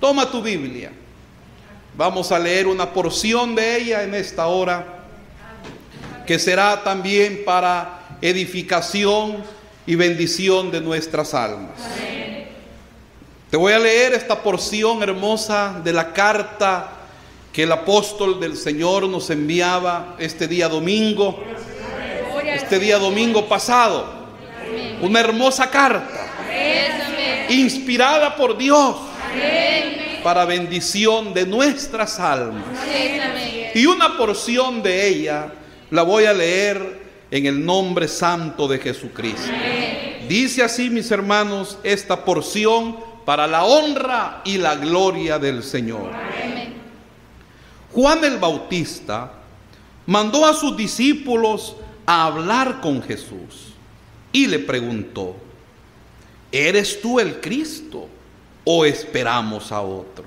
Toma tu Biblia. Vamos a leer una porción de ella en esta hora, que será también para edificación y bendición de nuestras almas. Te voy a leer esta porción hermosa de la carta que el apóstol del Señor nos enviaba este día domingo, este día domingo pasado. Una hermosa carta, inspirada por Dios para bendición de nuestras almas. Y una porción de ella la voy a leer en el nombre santo de Jesucristo. Dice así, mis hermanos, esta porción para la honra y la gloria del Señor. Juan el Bautista mandó a sus discípulos a hablar con Jesús y le preguntó, ¿eres tú el Cristo o esperamos a otro?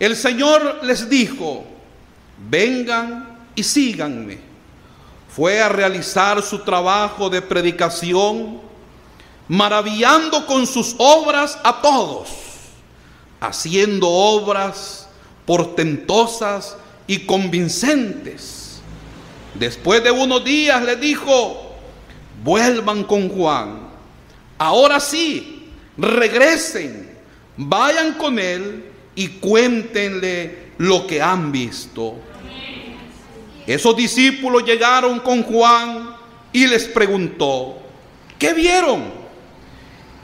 El Señor les dijo, vengan y síganme. Fue a realizar su trabajo de predicación, maravillando con sus obras a todos, haciendo obras portentosas y convincentes. Después de unos días le dijo, vuelvan con Juan. Ahora sí, regresen, vayan con él y cuéntenle lo que han visto. Esos discípulos llegaron con Juan y les preguntó, ¿qué vieron?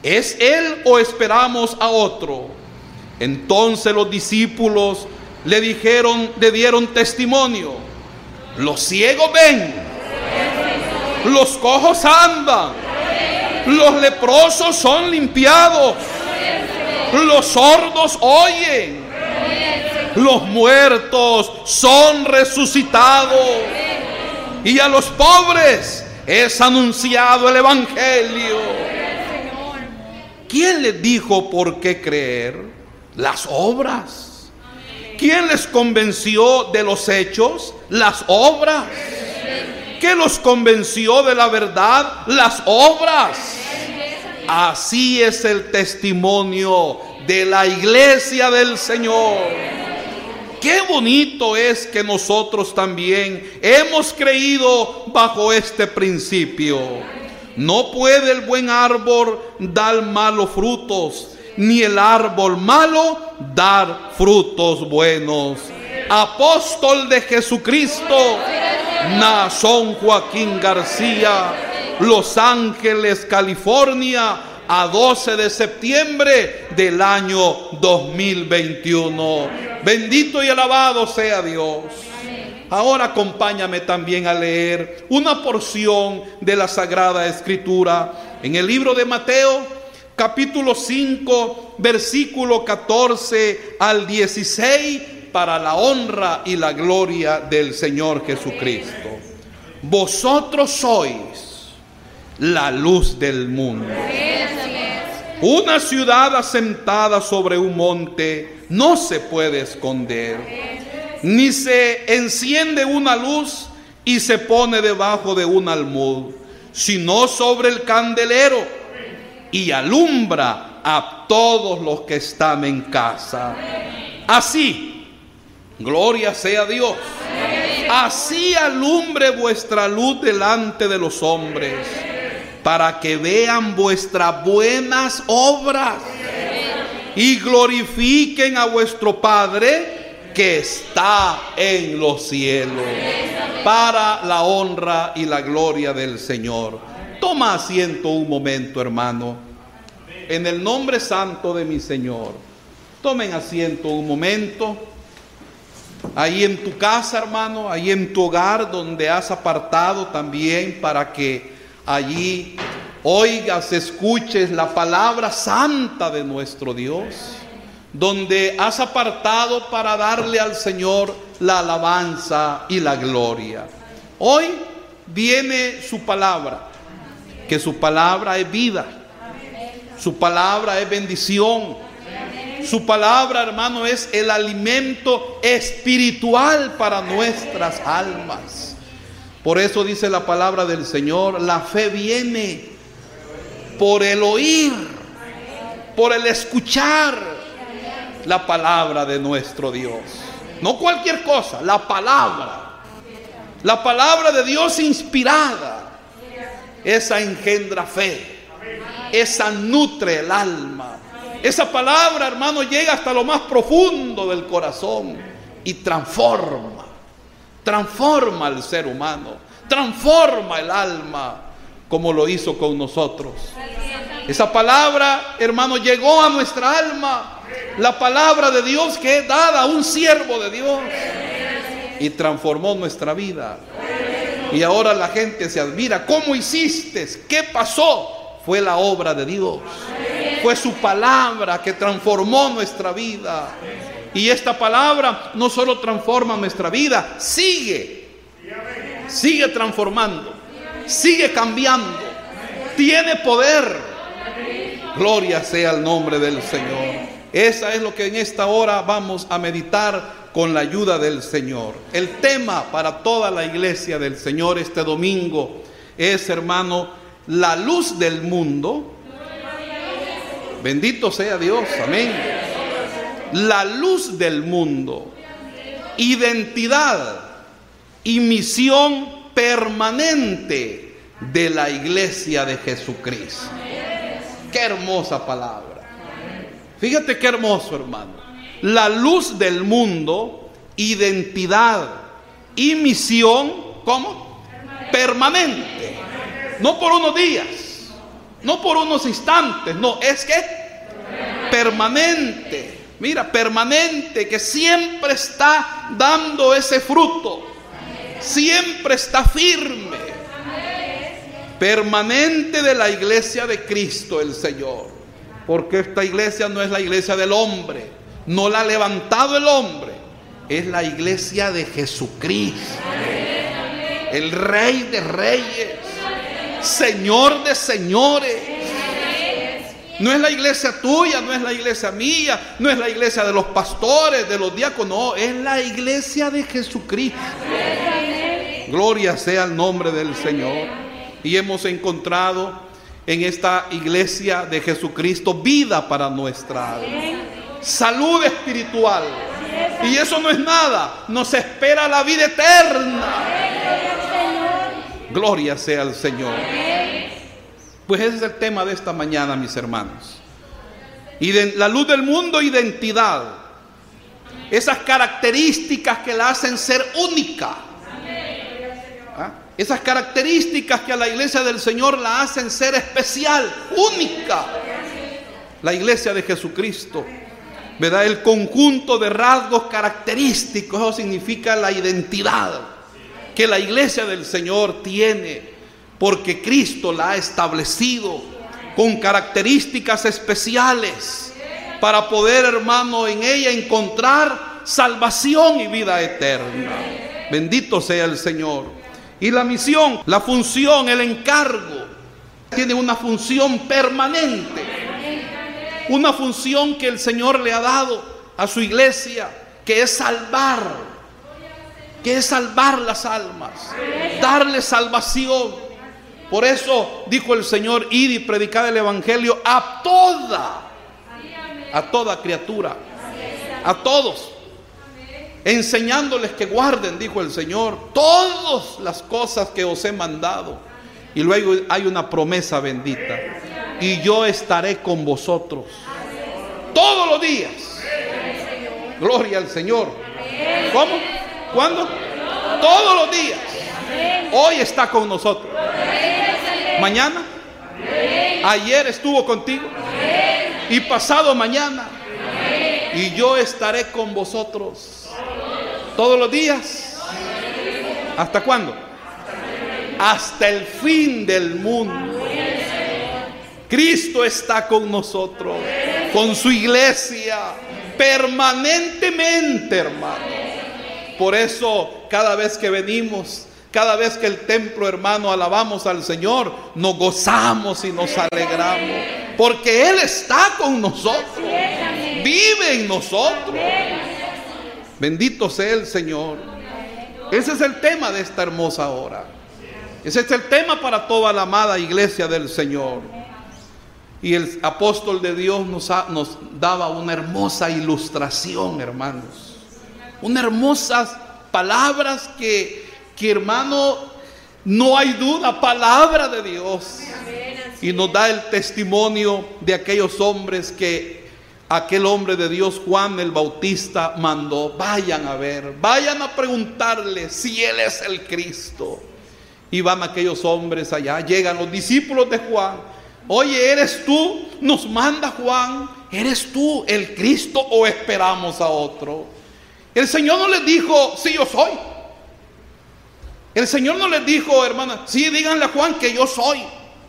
¿Es él o esperamos a otro? Entonces los discípulos le dijeron, le dieron testimonio. Los ciegos ven, los cojos andan, los leprosos son limpiados, los sordos oyen, los muertos son resucitados y a los pobres es anunciado el Evangelio. ¿Quién les dijo por qué creer? Las obras. ¿Quién les convenció de los hechos? Las obras. ¿Qué los convenció de la verdad? Las obras. Así es el testimonio de la iglesia del Señor. Qué bonito es que nosotros también hemos creído bajo este principio. No puede el buen árbol dar malos frutos, ni el árbol malo dar frutos buenos. Apóstol de Jesucristo, Nazón Joaquín García, Los Ángeles, California, a 12 de septiembre del año 2021. Bendito y alabado sea Dios. Ahora acompáñame también a leer una porción de la Sagrada Escritura en el libro de Mateo, capítulo 5, versículo 14 al 16, para la honra y la gloria del Señor Jesucristo. Vosotros sois la luz del mundo. Una ciudad asentada sobre un monte no se puede esconder ni se enciende una luz y se pone debajo de un almud, sino sobre el candelero y alumbra a todos los que están en casa. Así, gloria sea Dios. Así alumbre vuestra luz delante de los hombres, para que vean vuestras buenas obras y glorifiquen a vuestro Padre que está en los cielos, para la honra y la gloria del Señor. Toma asiento un momento, hermano, en el nombre santo de mi Señor. Tomen asiento un momento. Ahí en tu casa, hermano, ahí en tu hogar, donde has apartado también para que allí oigas, escuches la palabra santa de nuestro Dios donde has apartado para darle al Señor la alabanza y la gloria. Hoy viene su palabra, que su palabra es vida, su palabra es bendición, su palabra, hermano, es el alimento espiritual para nuestras almas. Por eso dice la palabra del Señor, la fe viene por el oír, por el escuchar la palabra de nuestro Dios. No cualquier cosa, la palabra. La palabra de Dios inspirada. Esa engendra fe. Esa nutre el alma. Esa palabra, hermano, llega hasta lo más profundo del corazón y transforma. Transforma al ser humano. Transforma el alma como lo hizo con nosotros. Esa palabra, hermano, llegó a nuestra alma. La palabra de Dios que es dada a un siervo de Dios. Y transformó nuestra vida. Y ahora la gente se admira. ¿Cómo hiciste? ¿Qué pasó? Fue la obra de Dios. Fue su palabra que transformó nuestra vida. Y esta palabra no solo transforma nuestra vida, sigue. Sigue transformando. Sigue cambiando. Tiene poder Gloria sea el nombre del Señor. Esa es lo que en esta hora vamos a meditar con la ayuda del Señor. El tema para toda la iglesia del Señor este domingo es, hermano, la luz del mundo. Bendito sea Dios, amén. La luz del mundo. Identidad y misión permanente de la iglesia de Jesucristo. Qué hermosa palabra. Fíjate qué hermoso, hermano. La luz del mundo, identidad y misión, ¿cómo? Permanente. No por unos días, no por unos instantes, no, es que permanente. Mira, permanente, que siempre está dando ese fruto. Siempre está firme permanente de la iglesia de Cristo el Señor. Porque esta iglesia no es la iglesia del hombre, no la ha levantado el hombre, es la iglesia de Jesucristo. El rey de reyes, Señor de señores. No es la iglesia tuya, no es la iglesia mía, no es la iglesia de los pastores, de los diáconos, no, es la iglesia de Jesucristo. Gloria sea el nombre del Señor y hemos encontrado en esta iglesia de Jesucristo vida para nuestra alma, salud espiritual. Y eso no es nada, nos espera la vida eterna. Gloria sea al Señor. Pues ese es el tema de esta mañana, mis hermanos. Y la luz del mundo, identidad. Esas características que la hacen ser única esas características que a la iglesia del Señor la hacen ser especial, única. La iglesia de Jesucristo. ¿Verdad? El conjunto de rasgos característicos, eso significa la identidad que la iglesia del Señor tiene, porque Cristo la ha establecido con características especiales para poder, hermano, en ella encontrar salvación y vida eterna. Bendito sea el Señor. Y la misión, la función, el encargo, tiene una función permanente. Una función que el Señor le ha dado a su iglesia, que es salvar, que es salvar las almas, darle salvación. Por eso dijo el Señor, id y predicad el Evangelio a toda, a toda criatura, a todos enseñándoles que guarden, dijo el Señor, todas las cosas que os he mandado. Y luego hay una promesa bendita. Y yo estaré con vosotros todos los días. Gloria al Señor. ¿Cómo? ¿Cuándo? Todos los días. Hoy está con nosotros. Mañana. Ayer estuvo contigo. Y pasado mañana. Y yo estaré con vosotros todos los días. ¿Hasta cuándo? Hasta el fin del mundo. Cristo está con nosotros, con su iglesia, permanentemente, hermano. Por eso, cada vez que venimos, cada vez que el templo, hermano, alabamos al Señor, nos gozamos y nos alegramos. Porque Él está con nosotros, vive en nosotros. Bendito sea el Señor. Ese es el tema de esta hermosa hora. Ese es el tema para toda la amada iglesia del Señor. Y el apóstol de Dios nos, daba una hermosa ilustración, hermanos. Unas hermosas palabras que, que, hermano, no hay duda, palabra de Dios. Y nos da el testimonio de aquellos hombres que aquel hombre de Dios, Juan el Bautista, mandó. Vayan a ver, vayan a preguntarle si Él es el Cristo. Y van aquellos hombres allá, llegan los discípulos de Juan. Oye, ¿eres tú? Nos manda Juan. ¿Eres tú el Cristo o esperamos a otro? El Señor no les dijo, sí, yo soy. El Señor no les dijo, hermana, sí, díganle a Juan que yo soy.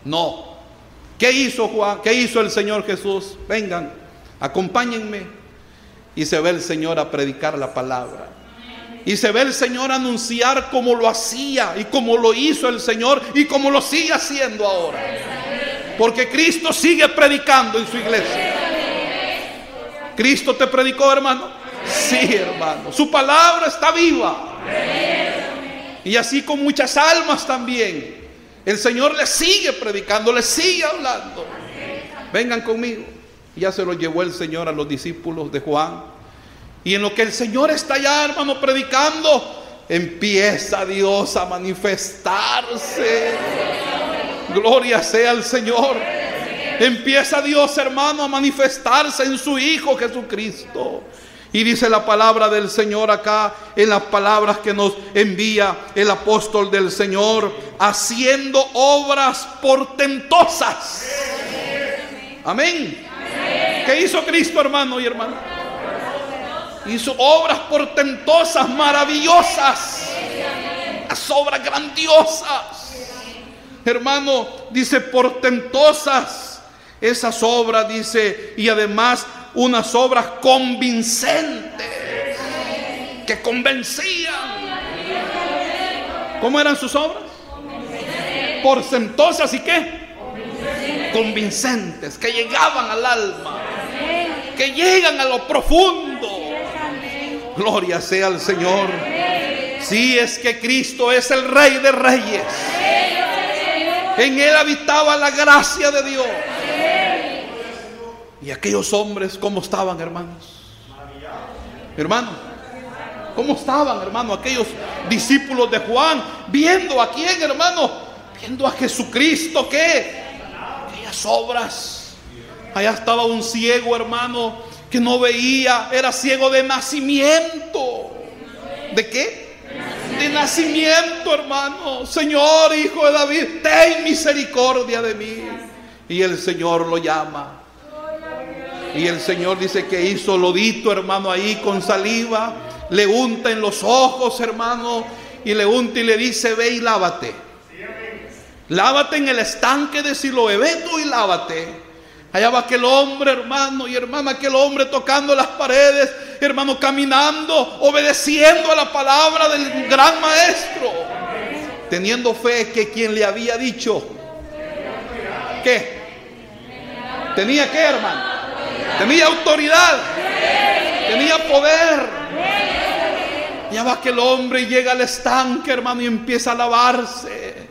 No. ¿Qué hizo Juan? ¿Qué hizo el Señor Jesús? Vengan, acompáñenme. Y se ve el Señor a predicar la palabra. Y se ve el Señor anunciar como lo hacía y como lo hizo el Señor y como lo sigue haciendo ahora. Porque Cristo sigue predicando en su iglesia. Cristo te predicó, hermano. Sí, hermano. Su palabra está viva. Y así con muchas almas también. El Señor le sigue predicando, le sigue hablando. Vengan conmigo. Ya se lo llevó el Señor a los discípulos de Juan. Y en lo que el Señor está allá, hermano, predicando, empieza Dios a manifestarse. Gloria sea al Señor. Empieza Dios, hermano, a manifestarse en su Hijo Jesucristo. Y dice la palabra del Señor acá, en las palabras que nos envía el apóstol del Señor, haciendo obras portentosas. Amén. ¿Qué hizo Cristo, hermano y hermana? Hizo obras portentosas, maravillosas. Las obras grandiosas. Hermano, dice portentosas. Esas obras, dice, y además unas obras convincentes que convencían. ¿Cómo eran sus obras? Portentosas y qué? Convincentes, que llegaban al alma, que llegan a lo profundo. Gloria sea al Señor. Si es que Cristo es el Rey de Reyes. En Él habitaba la gracia de Dios. Y aquellos hombres, ¿cómo estaban, hermanos? Hermano, ¿cómo estaban, hermano? Aquellos discípulos de Juan, viendo a quién, hermano, viendo a Jesucristo, ¿qué? Aquellas obras. Allá estaba un ciego, hermano, que no veía, era ciego de nacimiento. ¿De qué? De nacimiento, hermano. Señor, hijo de David, ten misericordia de mí. Y el Señor lo llama. Y el Señor dice que hizo lodito, hermano, ahí con saliva. Le unta en los ojos, hermano. Y le unta y le dice, ve y lávate. Lávate en el estanque de Siloé. Ve tú y lávate. Allá va aquel hombre, hermano y hermana, aquel hombre tocando las paredes, hermano, caminando, obedeciendo a la palabra del gran maestro. Teniendo fe que quien le había dicho, ¿qué? Tenía que, hermano. Tenía autoridad. Tenía poder. Ya va que el hombre llega al estanque, hermano, y empieza a lavarse.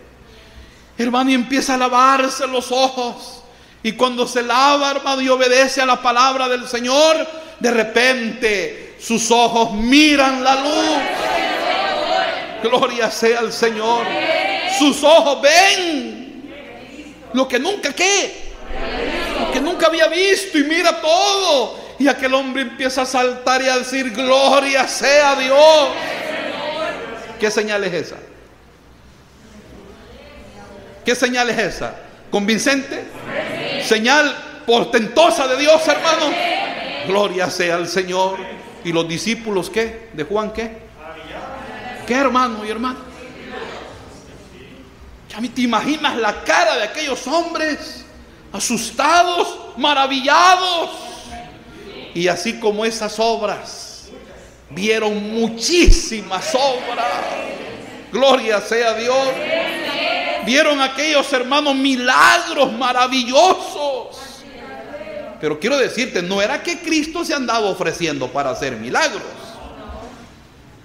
Hermano, y empieza a lavarse los ojos. Y cuando se lava, hermano, y obedece a la palabra del Señor, de repente sus ojos miran la luz. Gloria sea al Señor. Sus ojos ven lo que nunca qué nunca había visto y mira todo. Y aquel hombre empieza a saltar y a decir, gloria sea Dios. ¿Qué señal es esa? ¿Qué señal es esa? ¿Convincente? Señal portentosa de Dios, hermano. Gloria sea al Señor. ¿Y los discípulos qué? ¿De Juan qué? ¿Qué hermano y hermano? Ya te imaginas la cara de aquellos hombres asustados, maravillados. Y así como esas obras, vieron muchísimas obras. Gloria sea Dios. Vieron aquellos hermanos milagros maravillosos. Pero quiero decirte, no era que Cristo se andaba ofreciendo para hacer milagros.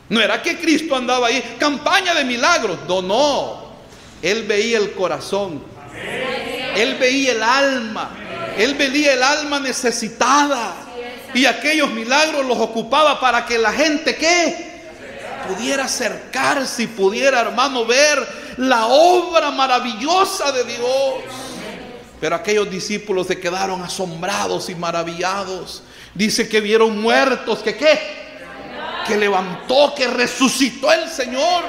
No era que Cristo andaba ahí, campaña de milagros. No, no. Él veía el corazón. Él veía el alma. Él veía el alma necesitada. Y aquellos milagros los ocupaba para que la gente, ¿qué? Pudiera acercarse y pudiera, hermano, ver la obra maravillosa de Dios. Pero aquellos discípulos se quedaron asombrados y maravillados. Dice que vieron muertos, que qué? Que levantó, que resucitó el Señor.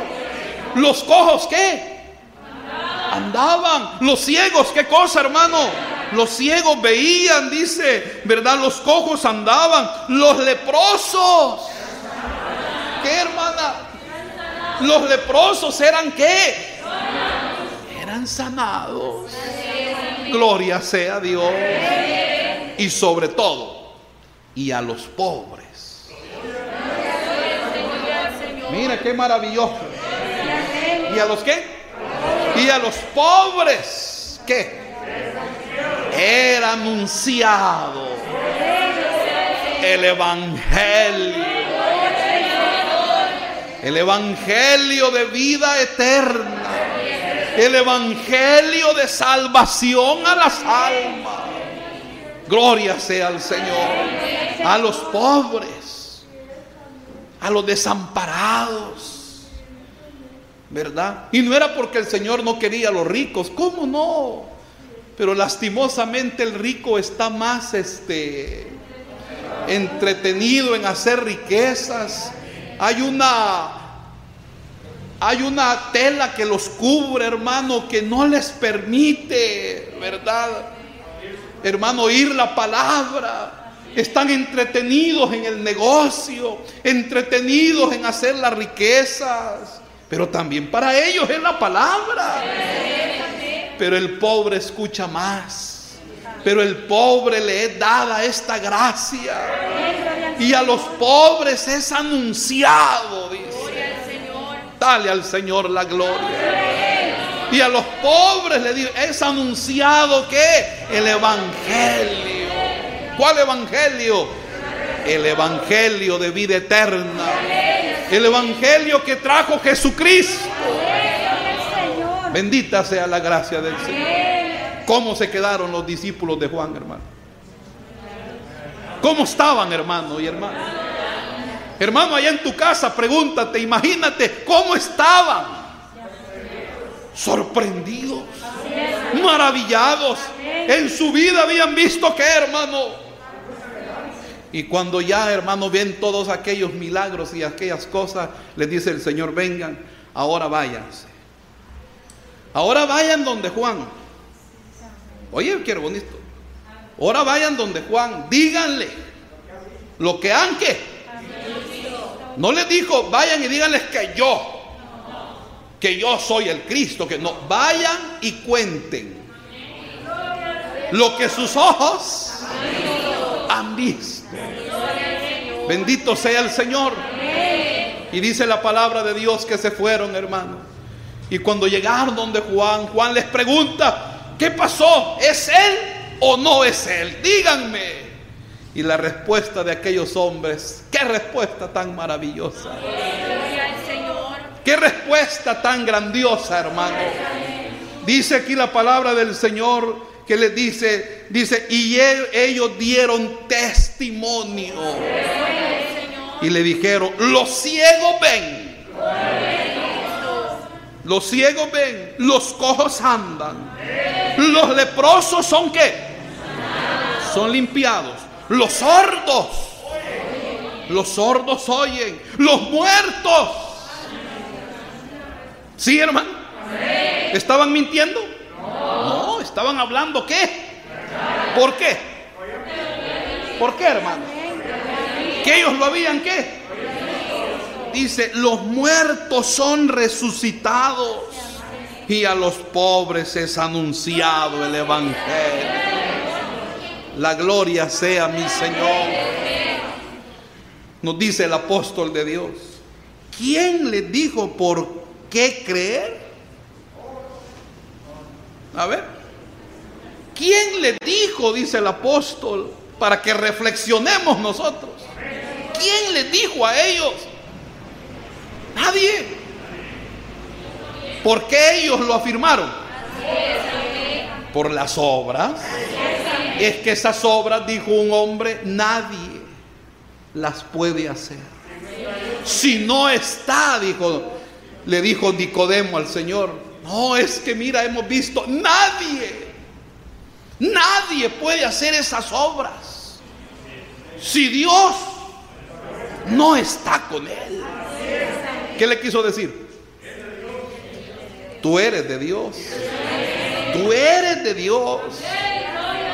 Los cojos, ¿qué? Andaban. Los ciegos, ¿qué cosa, hermano? Los ciegos veían, dice, ¿verdad? Los cojos andaban. Los leprosos. ¿Qué, hermana? Los leprosos eran qué? Eran sanados. Gloria sea Dios. Y sobre todo, y a los pobres. Mira qué maravilloso. ¿Y a los qué? Y a los pobres, ¿qué? Era anunciado el Evangelio. El Evangelio de vida eterna. El Evangelio de salvación a las almas. Gloria sea al Señor. A los pobres. A los desamparados ¿verdad? Y no era porque el Señor no quería a los ricos, ¿cómo no? Pero lastimosamente el rico está más este entretenido en hacer riquezas. Hay una hay una tela que los cubre, hermano, que no les permite, ¿verdad? Hermano, oír la palabra. Están entretenidos en el negocio, entretenidos en hacer las riquezas. Pero también para ellos es la palabra. Pero el pobre escucha más. Pero el pobre le es dada esta gracia. Y a los pobres es anunciado, dice. Dale al Señor la gloria. Y a los pobres le dice, es anunciado que el Evangelio. ¿Cuál Evangelio? El Evangelio de vida eterna el evangelio que trajo Jesucristo. Bendita sea la gracia del Señor. ¿Cómo se quedaron los discípulos de Juan, hermano? ¿Cómo estaban, hermano y hermano? Hermano, allá en tu casa, pregúntate, imagínate cómo estaban. Sorprendidos, maravillados. En su vida habían visto que, hermano, y cuando ya, hermano, ven todos aquellos milagros y aquellas cosas, les dice el Señor, vengan, ahora váyanse. Ahora vayan donde Juan. Oye, quiero bonito. Ahora vayan donde Juan, díganle lo que han que. No les dijo, vayan y díganles que yo, que yo soy el Cristo, que no, vayan y cuenten lo que sus ojos Bendito sea el Señor. Y dice la palabra de Dios que se fueron, hermano. Y cuando llegaron donde Juan, Juan les pregunta, ¿qué pasó? ¿Es él o no es él? Díganme. Y la respuesta de aquellos hombres, qué respuesta tan maravillosa. Qué respuesta tan grandiosa, hermano. Dice aquí la palabra del Señor que les dice, dice, y ellos dieron testimonio. Y le dijeron, los ciegos ven. Los ciegos ven, los cojos andan. Los leprosos son qué? Son limpiados. Los sordos. Los sordos oyen. Los muertos. ¿Sí, hermano? ¿Estaban mintiendo? No, estaban hablando qué. ¿Por qué? ¿Por qué, hermano? Que ellos lo habían qué. Dice, los muertos son resucitados y a los pobres es anunciado el Evangelio. La gloria sea mi Señor. Nos dice el apóstol de Dios. ¿Quién le dijo por qué creer? A ver, ¿quién le dijo, dice el apóstol, para que reflexionemos nosotros? ¿Quién le dijo a ellos? Nadie. ¿Por qué ellos lo afirmaron? Por las obras. Es que esas obras, dijo un hombre, nadie las puede hacer. Si no está, dijo, le dijo Nicodemo al Señor, no, es que mira, hemos visto, nadie, nadie puede hacer esas obras. Si Dios no está con él. ¿Qué le quiso decir? Tú eres de Dios. Tú eres de Dios.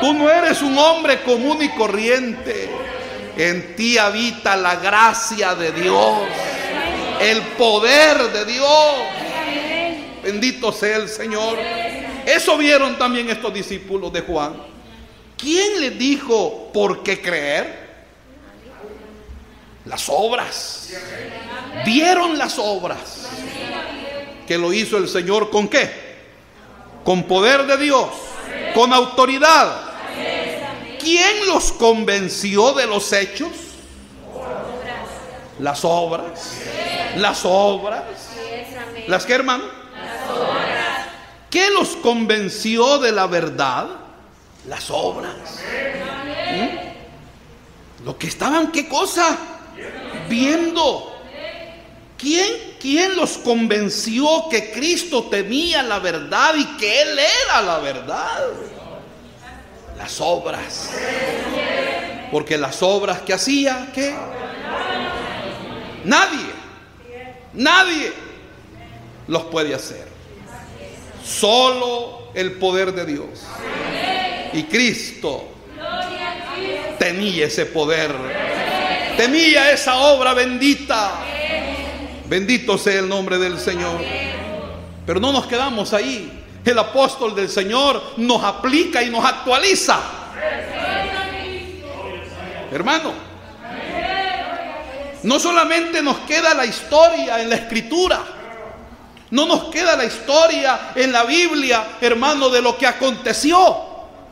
Tú no eres un hombre común y corriente. En ti habita la gracia de Dios. El poder de Dios. Bendito sea el Señor. Eso vieron también estos discípulos de Juan. ¿Quién les dijo por qué creer? Las obras. Vieron las obras. Que lo hizo el Señor con qué? Con poder de Dios. Con autoridad. ¿Quién los convenció de los hechos? Las obras. Las obras. ¿Las que hermano? ¿Qué los convenció de la verdad? Las obras. ¿Mm? Lo que estaban, ¿qué cosa? Viendo. ¿Quién, ¿Quién los convenció que Cristo temía la verdad y que Él era la verdad? Las obras. Porque las obras que hacía, ¿qué? Nadie, nadie los puede hacer. Solo el poder de Dios. Y Cristo tenía ese poder. Tenía esa obra bendita. Bendito sea el nombre del Señor. Pero no nos quedamos ahí. El apóstol del Señor nos aplica y nos actualiza. Hermano, no solamente nos queda la historia en la escritura, no nos queda la historia en la Biblia, hermano, de lo que aconteció.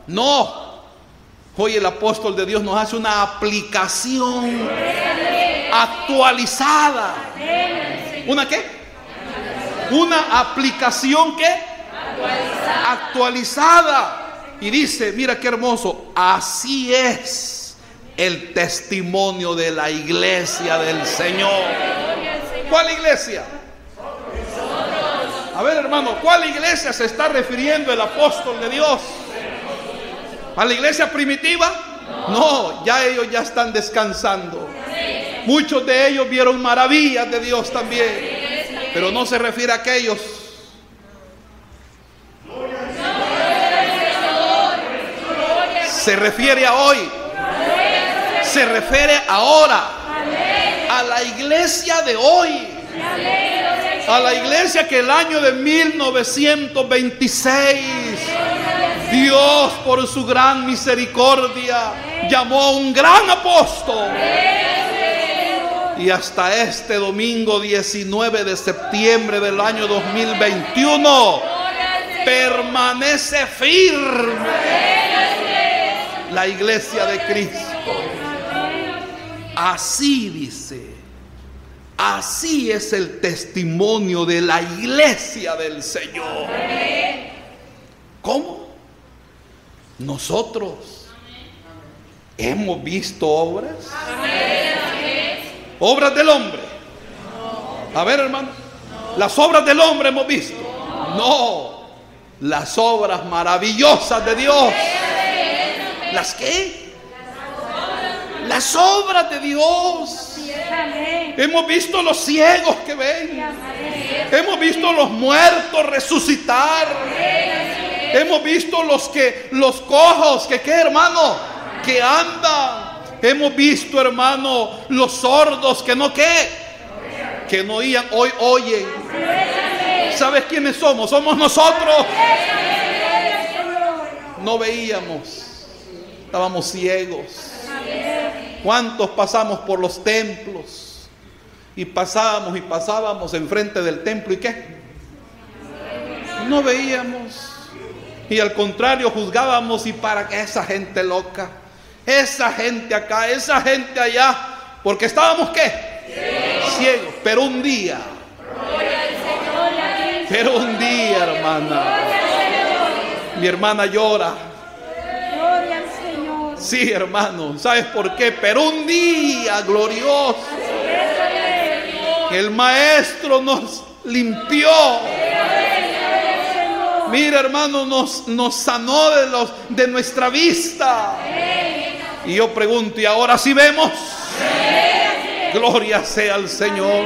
No. Hoy el apóstol de Dios nos hace una aplicación actualizada. ¿Una qué? Una aplicación que actualizada. actualizada. Y dice, mira qué hermoso, así es el testimonio de la iglesia del Señor. ¿Cuál iglesia? A ver, hermano, ¿cuál iglesia se está refiriendo el apóstol de Dios? ¿A la iglesia primitiva? No, ya ellos ya están descansando. Muchos de ellos vieron maravillas de Dios también. Pero no se refiere a aquellos. Se refiere a hoy. Se refiere ahora. A la iglesia de hoy a la iglesia que el año de 1926 Dios por su gran misericordia llamó a un gran apóstol. Y hasta este domingo 19 de septiembre del año 2021 permanece firme la iglesia de Cristo. Así dice Así es el testimonio de la iglesia del Señor. ¿Cómo? Nosotros hemos visto obras. Obras del hombre. A ver, hermano. Las obras del hombre hemos visto. No. Las obras maravillosas de Dios. ¿Las qué? Las obras de Dios. Hemos visto los ciegos que ven. Hemos visto los muertos resucitar. Hemos visto los que los cojos que qué, hermano, que andan. Hemos visto, hermano, los sordos que no qué, que no oían, hoy oyen. ¿Sabes quiénes somos? Somos nosotros. No veíamos. Estábamos ciegos. ¿Cuántos pasamos por los templos? Y pasábamos y pasábamos enfrente del templo y qué? No veíamos. Y al contrario juzgábamos y para que esa gente loca, esa gente acá, esa gente allá, porque estábamos qué? Ciegos. Pero un día, pero un día, hermana, mi hermana llora. Sí, hermano, ¿sabes por qué? Pero un día glorioso, el maestro nos limpió. Mira, hermano, nos, nos sanó de, los, de nuestra vista. Y yo pregunto, ¿y ahora sí vemos? Gloria sea al Señor.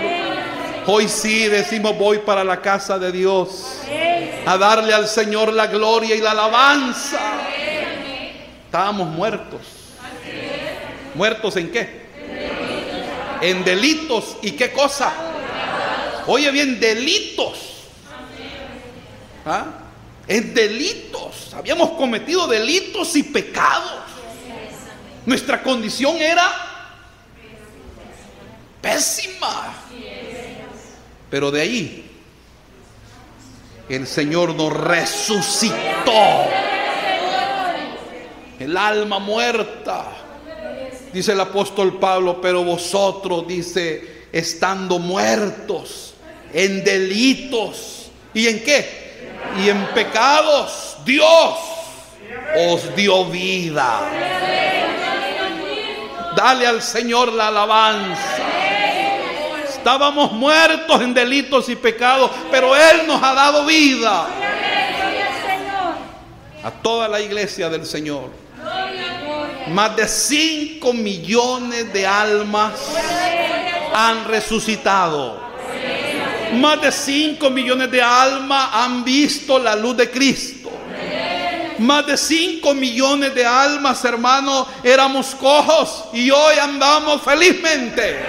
Hoy sí decimos, voy para la casa de Dios a darle al Señor la gloria y la alabanza. Estábamos muertos. ¿Muertos en qué? En delitos. ¿Y qué cosa? Oye bien, delitos. ¿Ah? En delitos. Habíamos cometido delitos y pecados. Nuestra condición era pésima. Pero de ahí el Señor nos resucitó. El alma muerta. Dice el apóstol Pablo, pero vosotros, dice, estando muertos en delitos. ¿Y en qué? Y en pecados. Dios os dio vida. Dale al Señor la alabanza. Estábamos muertos en delitos y pecados, pero Él nos ha dado vida. A toda la iglesia del Señor. Más de 5 millones de almas han resucitado. Más de 5 millones de almas han visto la luz de Cristo. Más de 5 millones de almas, hermanos, éramos cojos y hoy andamos felizmente.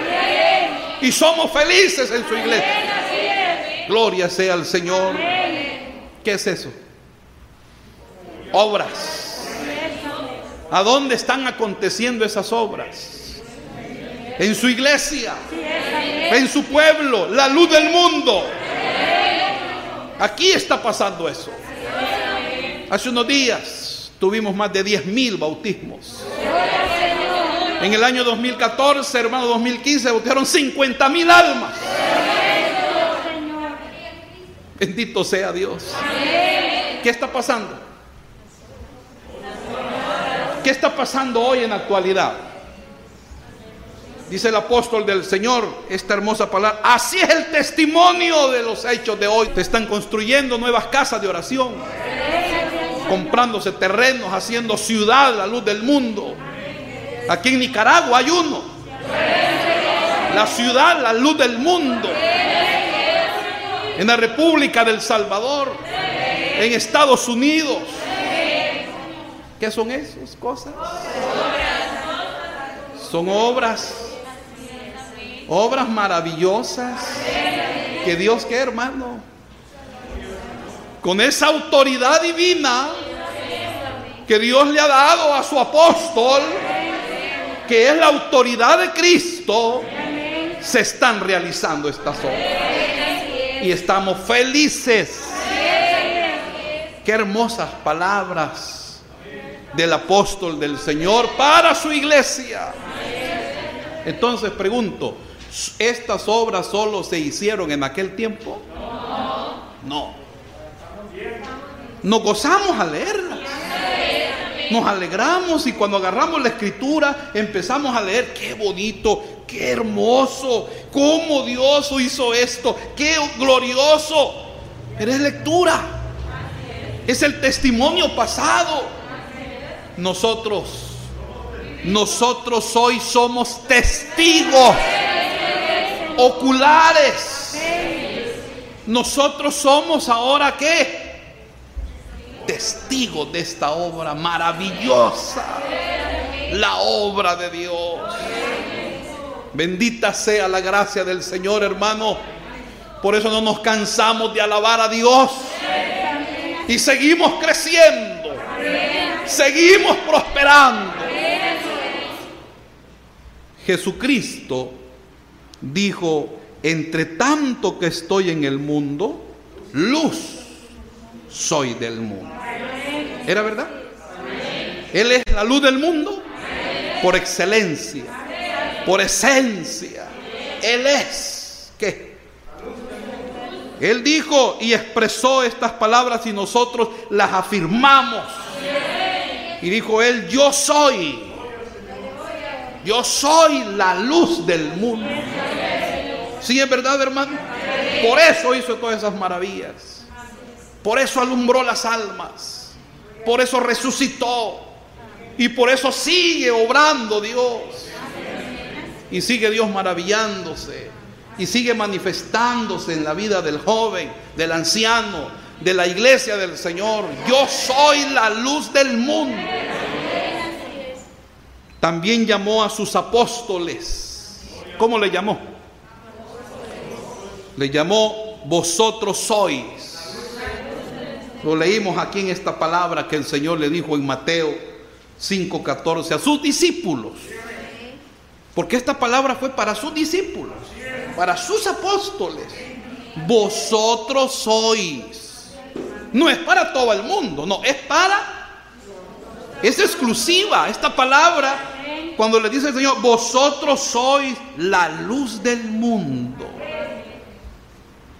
Y somos felices en su iglesia. Gloria sea al Señor. ¿Qué es eso? Obras. ¿A dónde están aconteciendo esas obras? En su iglesia, en su pueblo, la luz del mundo. Aquí está pasando eso. Hace unos días tuvimos más de 10 mil bautismos. En el año 2014, hermano, 2015, bautizaron 50 mil almas. Bendito sea Dios. ¿Qué está pasando? ¿Qué está pasando hoy en la actualidad? Dice el apóstol del Señor esta hermosa palabra. Así es el testimonio de los hechos de hoy. Te están construyendo nuevas casas de oración comprándose terrenos, haciendo ciudad la luz del mundo. Aquí en Nicaragua hay uno. La ciudad, la luz del mundo. En la República del Salvador. En Estados Unidos. ¿Qué son esas cosas? Son obras. Obras maravillosas. Que Dios que hermano con esa autoridad divina que Dios le ha dado a su apóstol, que es la autoridad de Cristo, se están realizando estas obras. Y estamos felices. Qué hermosas palabras del apóstol del Señor para su iglesia. Entonces pregunto, ¿estas obras solo se hicieron en aquel tiempo? No. Nos gozamos a leerlas. Nos alegramos y cuando agarramos la escritura empezamos a leer, qué bonito, qué hermoso, cómo Dios hizo esto, qué glorioso. Pero es lectura, es el testimonio pasado. Nosotros, nosotros hoy somos testigos oculares. Nosotros somos ahora qué? testigo de esta obra maravillosa, la obra de Dios. Bendita sea la gracia del Señor, hermano. Por eso no nos cansamos de alabar a Dios. Y seguimos creciendo. Seguimos prosperando. Jesucristo dijo, entre tanto que estoy en el mundo, luz soy del mundo. ¿Era verdad? Él es la luz del mundo por excelencia, por esencia. Él es que Él dijo y expresó estas palabras y nosotros las afirmamos. Y dijo él, yo soy. Yo soy la luz del mundo. Sí, es verdad, hermano. Por eso hizo todas esas maravillas. Por eso alumbró las almas. Por eso resucitó. Y por eso sigue obrando Dios. Y sigue Dios maravillándose. Y sigue manifestándose en la vida del joven, del anciano, de la iglesia del Señor. Yo soy la luz del mundo. También llamó a sus apóstoles. ¿Cómo le llamó? Le llamó vosotros sois. Lo leímos aquí en esta palabra que el Señor le dijo en Mateo 5:14 a sus discípulos. Porque esta palabra fue para sus discípulos, para sus apóstoles. Vosotros sois. No es para todo el mundo, no, es para... Es exclusiva esta palabra cuando le dice el Señor, vosotros sois la luz del mundo.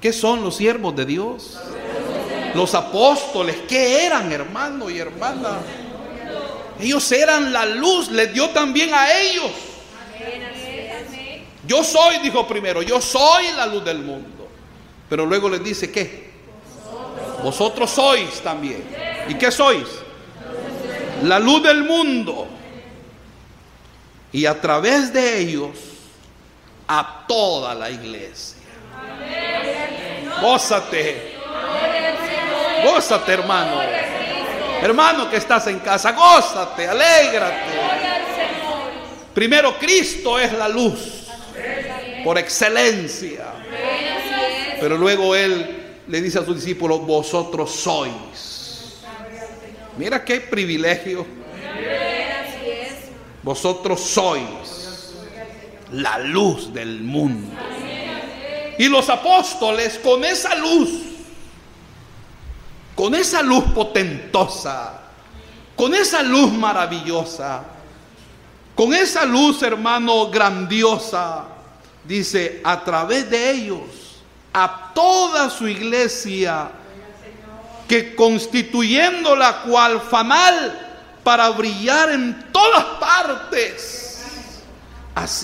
¿Qué son los siervos de Dios? Los apóstoles, ¿qué eran, hermano y hermana? Ellos eran la luz, les dio también a ellos. Yo soy, dijo primero, yo soy la luz del mundo. Pero luego les dice, ¿qué? Vosotros sois también. ¿Y qué sois? La luz del mundo. Y a través de ellos, a toda la iglesia. Gózate. Gózate, hermano. Hermano que estás en casa, gózate, alégrate. Primero, Cristo es la luz por excelencia. Pero luego Él le dice a sus discípulos, vosotros sois. Mira qué privilegio. Vosotros sois la luz del mundo. Y los apóstoles con esa luz, con esa luz potentosa, con esa luz maravillosa, con esa luz, hermano, grandiosa, dice, a través de ellos a toda su iglesia, que constituyendo la cual fanal para brillar en todas partes,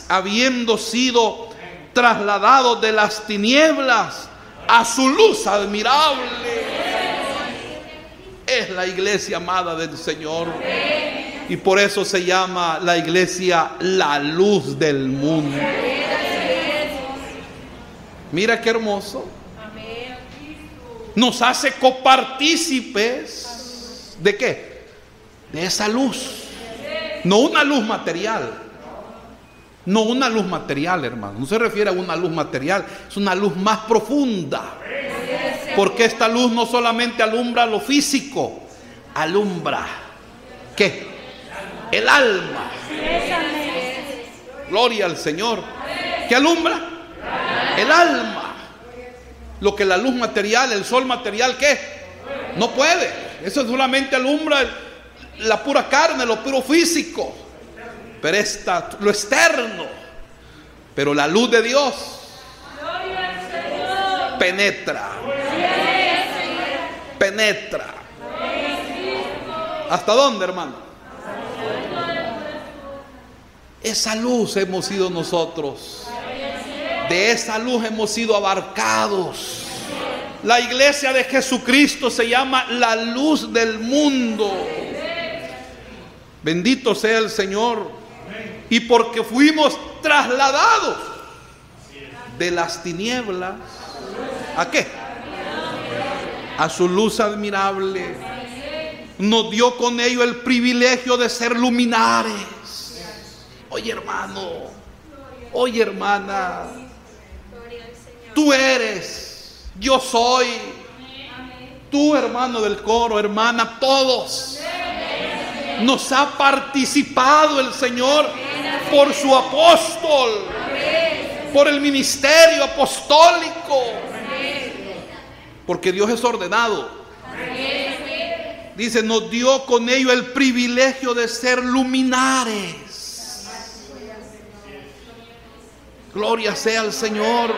habiendo sido trasladado de las tinieblas a su luz admirable. Es la iglesia amada del Señor. Y por eso se llama la iglesia la luz del mundo. Mira qué hermoso. Nos hace copartícipes de qué? De esa luz. No una luz material. No una luz material, hermano. No se refiere a una luz material. Es una luz más profunda. Porque esta luz no solamente alumbra lo físico, alumbra. ¿Qué? El alma. Gloria al Señor. ¿Qué alumbra? El alma. Lo que la luz material, el sol material, ¿qué? No puede. Eso solamente alumbra la pura carne, lo puro físico. Pero esta, lo externo. Pero la luz de Dios penetra. Penetra. ¿Hasta dónde, hermano? Esa luz hemos sido nosotros. De esa luz hemos sido abarcados. La iglesia de Jesucristo se llama la luz del mundo. Bendito sea el Señor. Y porque fuimos trasladados de las tinieblas. ¿A qué? A su luz admirable. Nos dio con ello el privilegio de ser luminares. Oye hermano, oye hermana, Tú eres, yo soy. Tú, hermano del coro, hermana, todos. Nos ha participado el Señor por su apóstol, por el ministerio apostólico. Porque Dios es ordenado. Dice, nos dio con ello el privilegio de ser luminares. Gloria sea al Señor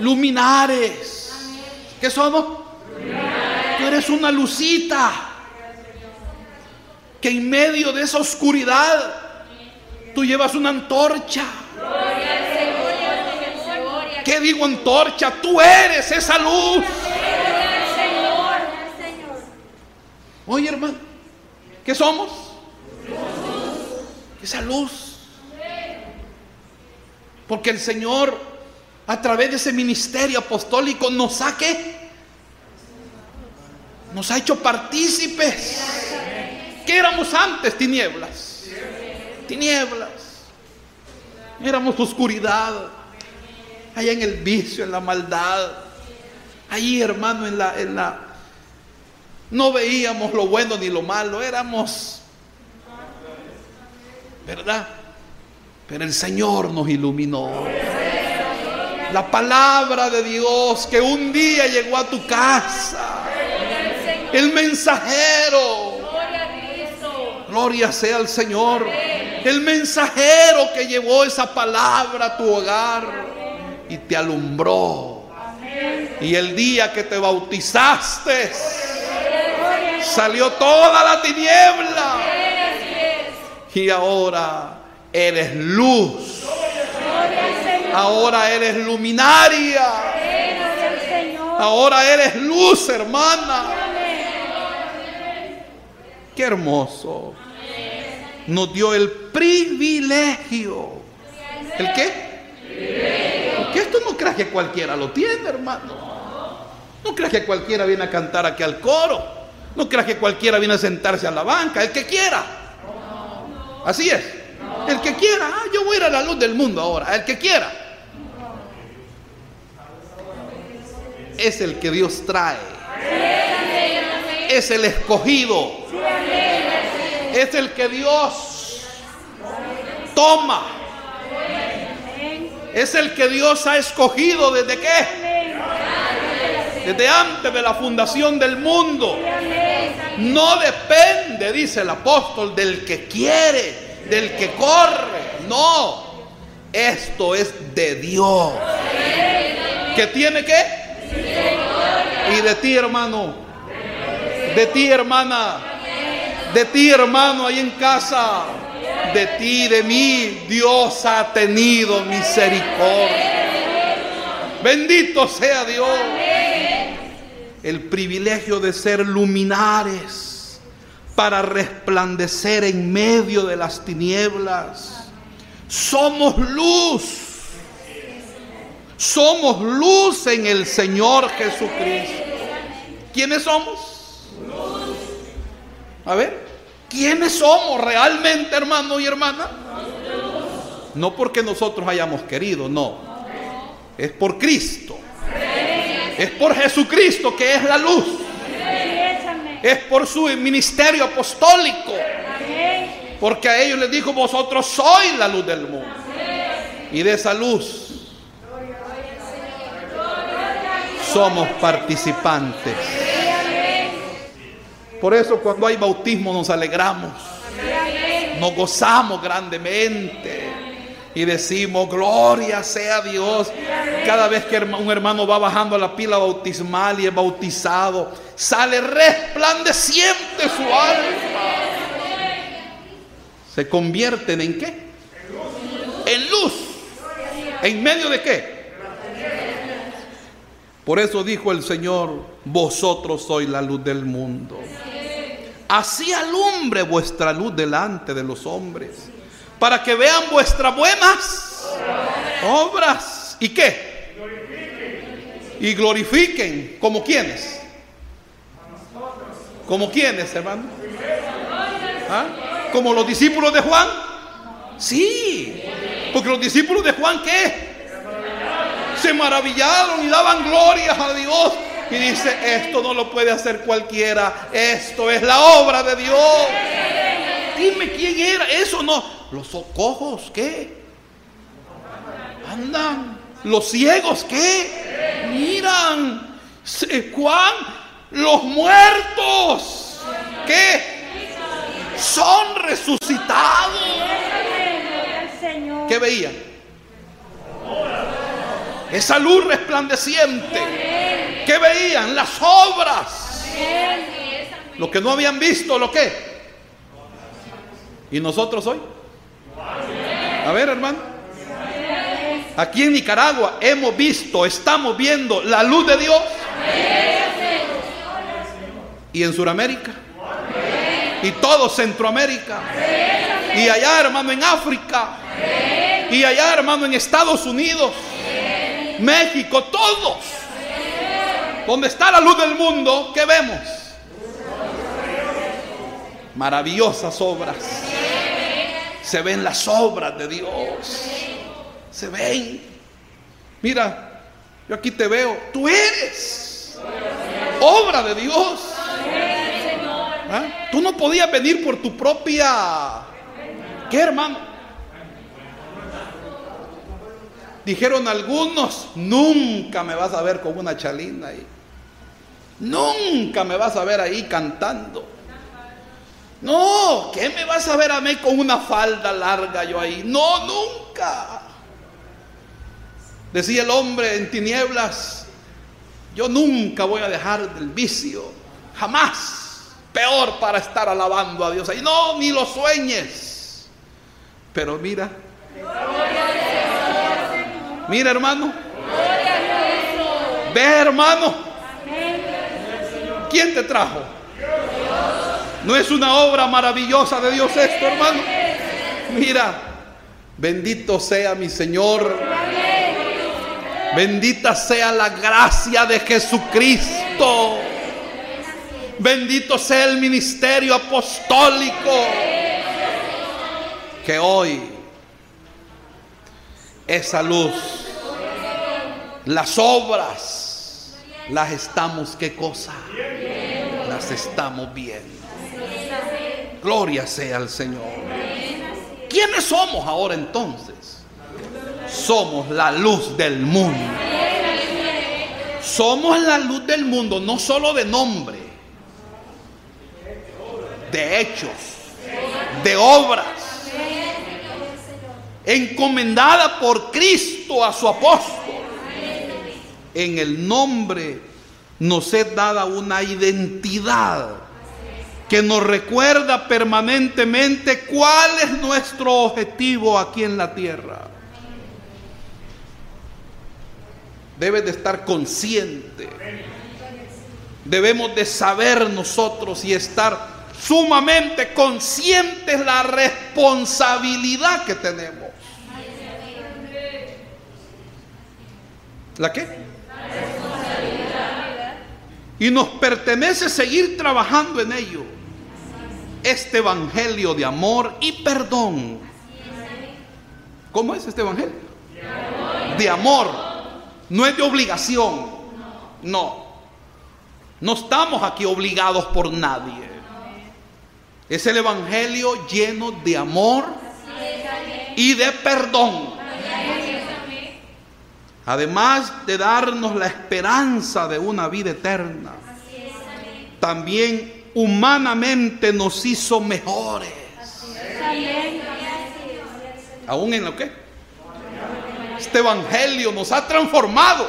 luminares. ¿Qué somos? Tú eres una lucita que en medio de esa oscuridad tú llevas una antorcha. ¿Qué digo antorcha? Tú eres esa luz. Oye hermano, ¿qué somos? Esa luz. Porque el Señor, a través de ese ministerio apostólico, nos saque, nos ha hecho partícipes. ¿Qué éramos antes? Tinieblas. Tinieblas. Éramos oscuridad. Allá en el vicio, en la maldad. Allí, hermano, en la, en la. No veíamos lo bueno ni lo malo. Éramos. ¿Verdad? Pero el Señor nos iluminó. La palabra de Dios que un día llegó a tu casa. El mensajero. Gloria sea al Señor. El mensajero que llevó esa palabra a tu hogar y te alumbró. Y el día que te bautizaste, salió toda la tiniebla. Y ahora eres luz. Ahora eres luminaria. Ahora eres luz, hermana. Qué hermoso. Nos dio el privilegio. ¿El qué? Porque esto no creas que cualquiera lo tiene, hermano. No creas que cualquiera viene a cantar aquí al coro. No creas que cualquiera viene a sentarse a la banca. El que quiera. Así es. El que quiera. Ah, yo voy a ir a la luz del mundo ahora. El que quiera. Es el que Dios trae. Es el escogido. Es el que Dios toma. Es el que Dios ha escogido desde qué? Desde antes de la fundación del mundo. No depende, dice el apóstol, del que quiere, del que corre. No. Esto es de Dios. ¿Que tiene qué? Y de ti, hermano. De ti, hermana. De ti, hermano, ahí en casa. De ti, de mí, Dios ha tenido misericordia. Bendito sea Dios. El privilegio de ser luminares para resplandecer en medio de las tinieblas. Somos luz. Somos luz en el Señor Jesucristo. ¿Quiénes somos? A ver, ¿quiénes somos realmente, hermano y hermana? No porque nosotros hayamos querido, no. Es por Cristo. Es por Jesucristo que es la luz. Es por su ministerio apostólico. Porque a ellos les dijo, vosotros sois la luz del mundo. Y de esa luz somos participantes. Por eso cuando hay bautismo nos alegramos, nos gozamos grandemente y decimos, gloria sea Dios. Cada vez que un hermano va bajando a la pila bautismal y es bautizado, sale resplandeciente su alma. Se convierten en qué? En luz. ¿En medio de qué? Por eso dijo el Señor, vosotros sois la luz del mundo. Así alumbre vuestra luz delante de los hombres, para que vean vuestras buenas obras. ¿Y qué? Y glorifiquen. ¿Como quiénes? ¿Como quiénes, hermano? ¿Ah? ¿Como los discípulos de Juan? Sí. Porque los discípulos de Juan, ¿qué? Se maravillaron y daban glorias a Dios. Y dice, esto no lo puede hacer cualquiera, esto es la obra de Dios. Dime quién era, eso no. Los cojos, ¿qué? Andan. Los ciegos, ¿qué? Miran. Juan, los muertos, ¿qué? Son resucitados. ¿Qué veían? Esa luz resplandeciente. que veían? Las obras. Lo que no habían visto, ¿lo qué? ¿Y nosotros hoy? A ver, hermano. Aquí en Nicaragua hemos visto, estamos viendo la luz de Dios. Y en Sudamérica. Y todo Centroamérica. Y allá, hermano, en África. Y allá, hermano, en Estados Unidos. México, todos. Donde está la luz del mundo, ¿qué vemos? Maravillosas obras. Se ven las obras de Dios. Se ven. Mira, yo aquí te veo. Tú eres obra de Dios. ¿Ah? Tú no podías venir por tu propia... ¿Qué hermano? Dijeron algunos, nunca me vas a ver con una chalina ahí. Nunca me vas a ver ahí cantando. No, ¿qué me vas a ver a mí con una falda larga yo ahí? No, nunca. Decía el hombre en tinieblas, yo nunca voy a dejar del vicio, jamás. Peor para estar alabando a Dios ahí. No, ni lo sueñes. Pero mira. Mira hermano. Ve hermano. ¿Quién te trajo? ¿No es una obra maravillosa de Dios esto, hermano? Mira, bendito sea mi Señor. Bendita sea la gracia de Jesucristo. Bendito sea el ministerio apostólico. Que hoy esa luz, las obras, las estamos, ¿qué cosa? Las estamos viendo. Gloria sea al Señor. ¿Quiénes somos ahora entonces? Somos la luz del mundo. Somos la luz del mundo, no solo de nombre, de hechos, de obras, encomendada por Cristo a su apóstol. En el nombre nos es dada una identidad que nos recuerda permanentemente cuál es nuestro objetivo aquí en la tierra. Debes de estar consciente. Debemos de saber nosotros y estar sumamente conscientes la responsabilidad que tenemos. ¿La qué? Y nos pertenece seguir trabajando en ello. Este evangelio de amor y perdón. ¿Cómo es este evangelio? De amor. No es de obligación. No. No estamos aquí obligados por nadie. Es el evangelio lleno de amor y de perdón. Además de darnos la esperanza de una vida eterna, también humanamente nos hizo mejores. ¿Aún en lo que? Este evangelio nos ha transformado.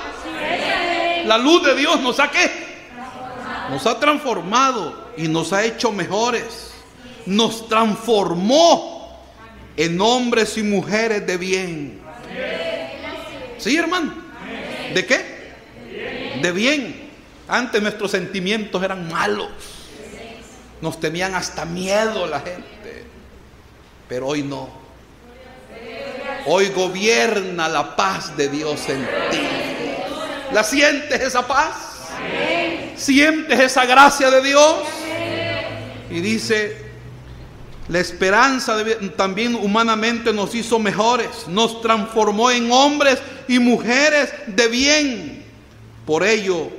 La luz de Dios nos ha qué? Nos ha transformado y nos ha hecho mejores. Nos transformó en hombres y mujeres de bien. ¿Sí, hermano? ¿De qué? De bien. Antes nuestros sentimientos eran malos. Nos tenían hasta miedo la gente. Pero hoy no. Hoy gobierna la paz de Dios en ti. ¿La sientes esa paz? ¿Sientes esa gracia de Dios? Y dice, la esperanza también humanamente nos hizo mejores, nos transformó en hombres y mujeres de bien. Por ello,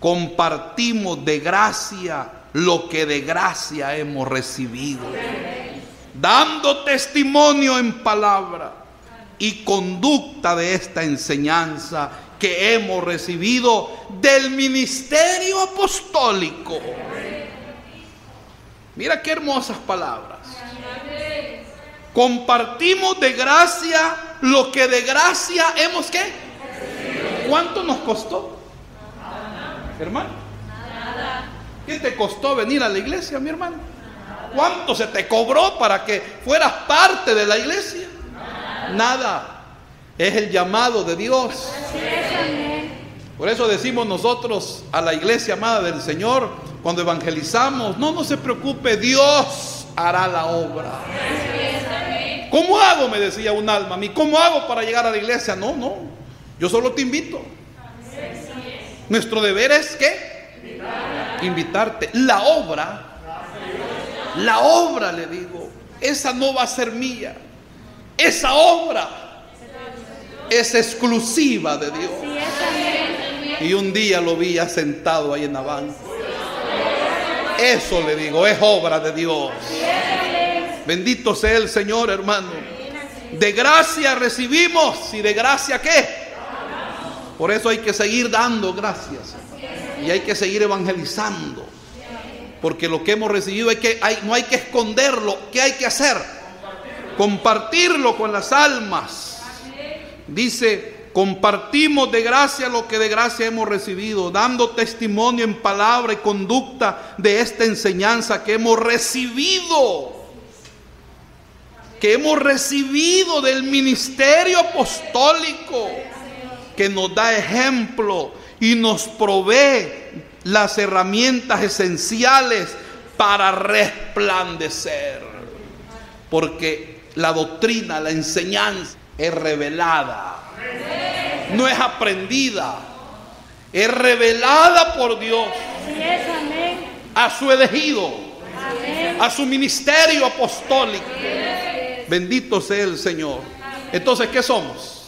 compartimos de gracia lo que de gracia hemos recibido, dando testimonio en palabra y conducta de esta enseñanza que hemos recibido del ministerio apostólico. Mira qué hermosas palabras. Compartimos de gracia lo que de gracia hemos qué. ¿Cuánto nos costó? Hermano. ¿Qué te costó venir a la iglesia, mi hermano? ¿Cuánto se te cobró para que fueras parte de la iglesia? Nada. Es el llamado de Dios. Por eso decimos nosotros a la iglesia amada del Señor, cuando evangelizamos, no, no se preocupe, Dios hará la obra. ¿Cómo hago? Me decía un alma a mí. ¿Cómo hago para llegar a la iglesia? No, no. Yo solo te invito. Nuestro deber es que invitarte. La obra, la obra le digo, esa no va a ser mía. Esa obra es exclusiva de Dios. Y un día lo vi sentado ahí en la. Eso le digo, es obra de Dios. Bendito sea el Señor, hermano. De gracia recibimos y de gracia qué? Por eso hay que seguir dando gracias. Y hay que seguir evangelizando. Porque lo que hemos recibido hay que, no hay que esconderlo. ¿Qué hay que hacer? Compartirlo con las almas. Dice, compartimos de gracia lo que de gracia hemos recibido, dando testimonio en palabra y conducta de esta enseñanza que hemos recibido, que hemos recibido del ministerio apostólico, que nos da ejemplo y nos provee las herramientas esenciales para resplandecer, porque la doctrina, la enseñanza es revelada no es aprendida, es revelada por Dios a su elegido, a su ministerio apostólico. Bendito sea el Señor. Entonces, ¿qué somos?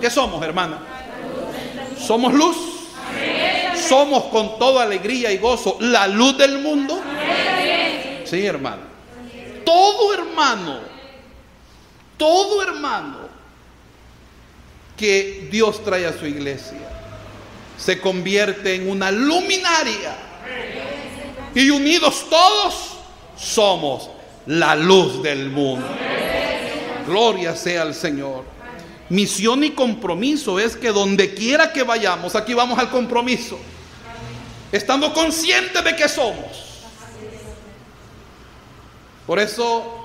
¿Qué somos, hermana? ¿Somos luz? ¿Somos con toda alegría y gozo la luz del mundo? Sí, hermano. Todo hermano, todo hermano que Dios trae a su iglesia. Se convierte en una luminaria. Y unidos todos somos la luz del mundo. Gloria sea al Señor. Misión y compromiso es que donde quiera que vayamos, aquí vamos al compromiso. Estando conscientes de que somos. Por eso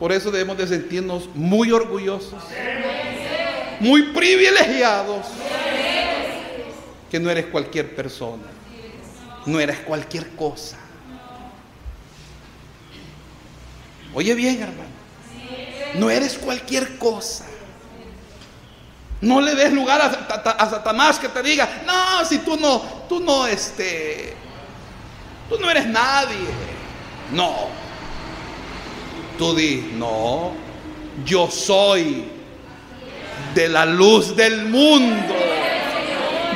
por eso debemos de sentirnos muy orgullosos, muy privilegiados, que no eres cualquier persona, no eres cualquier cosa. Oye bien, hermano, no eres cualquier cosa. No le des lugar a, Satanás que te diga, no, si tú no, tú no, este, tú no eres nadie. No, Tú di, no, yo soy de la luz del mundo.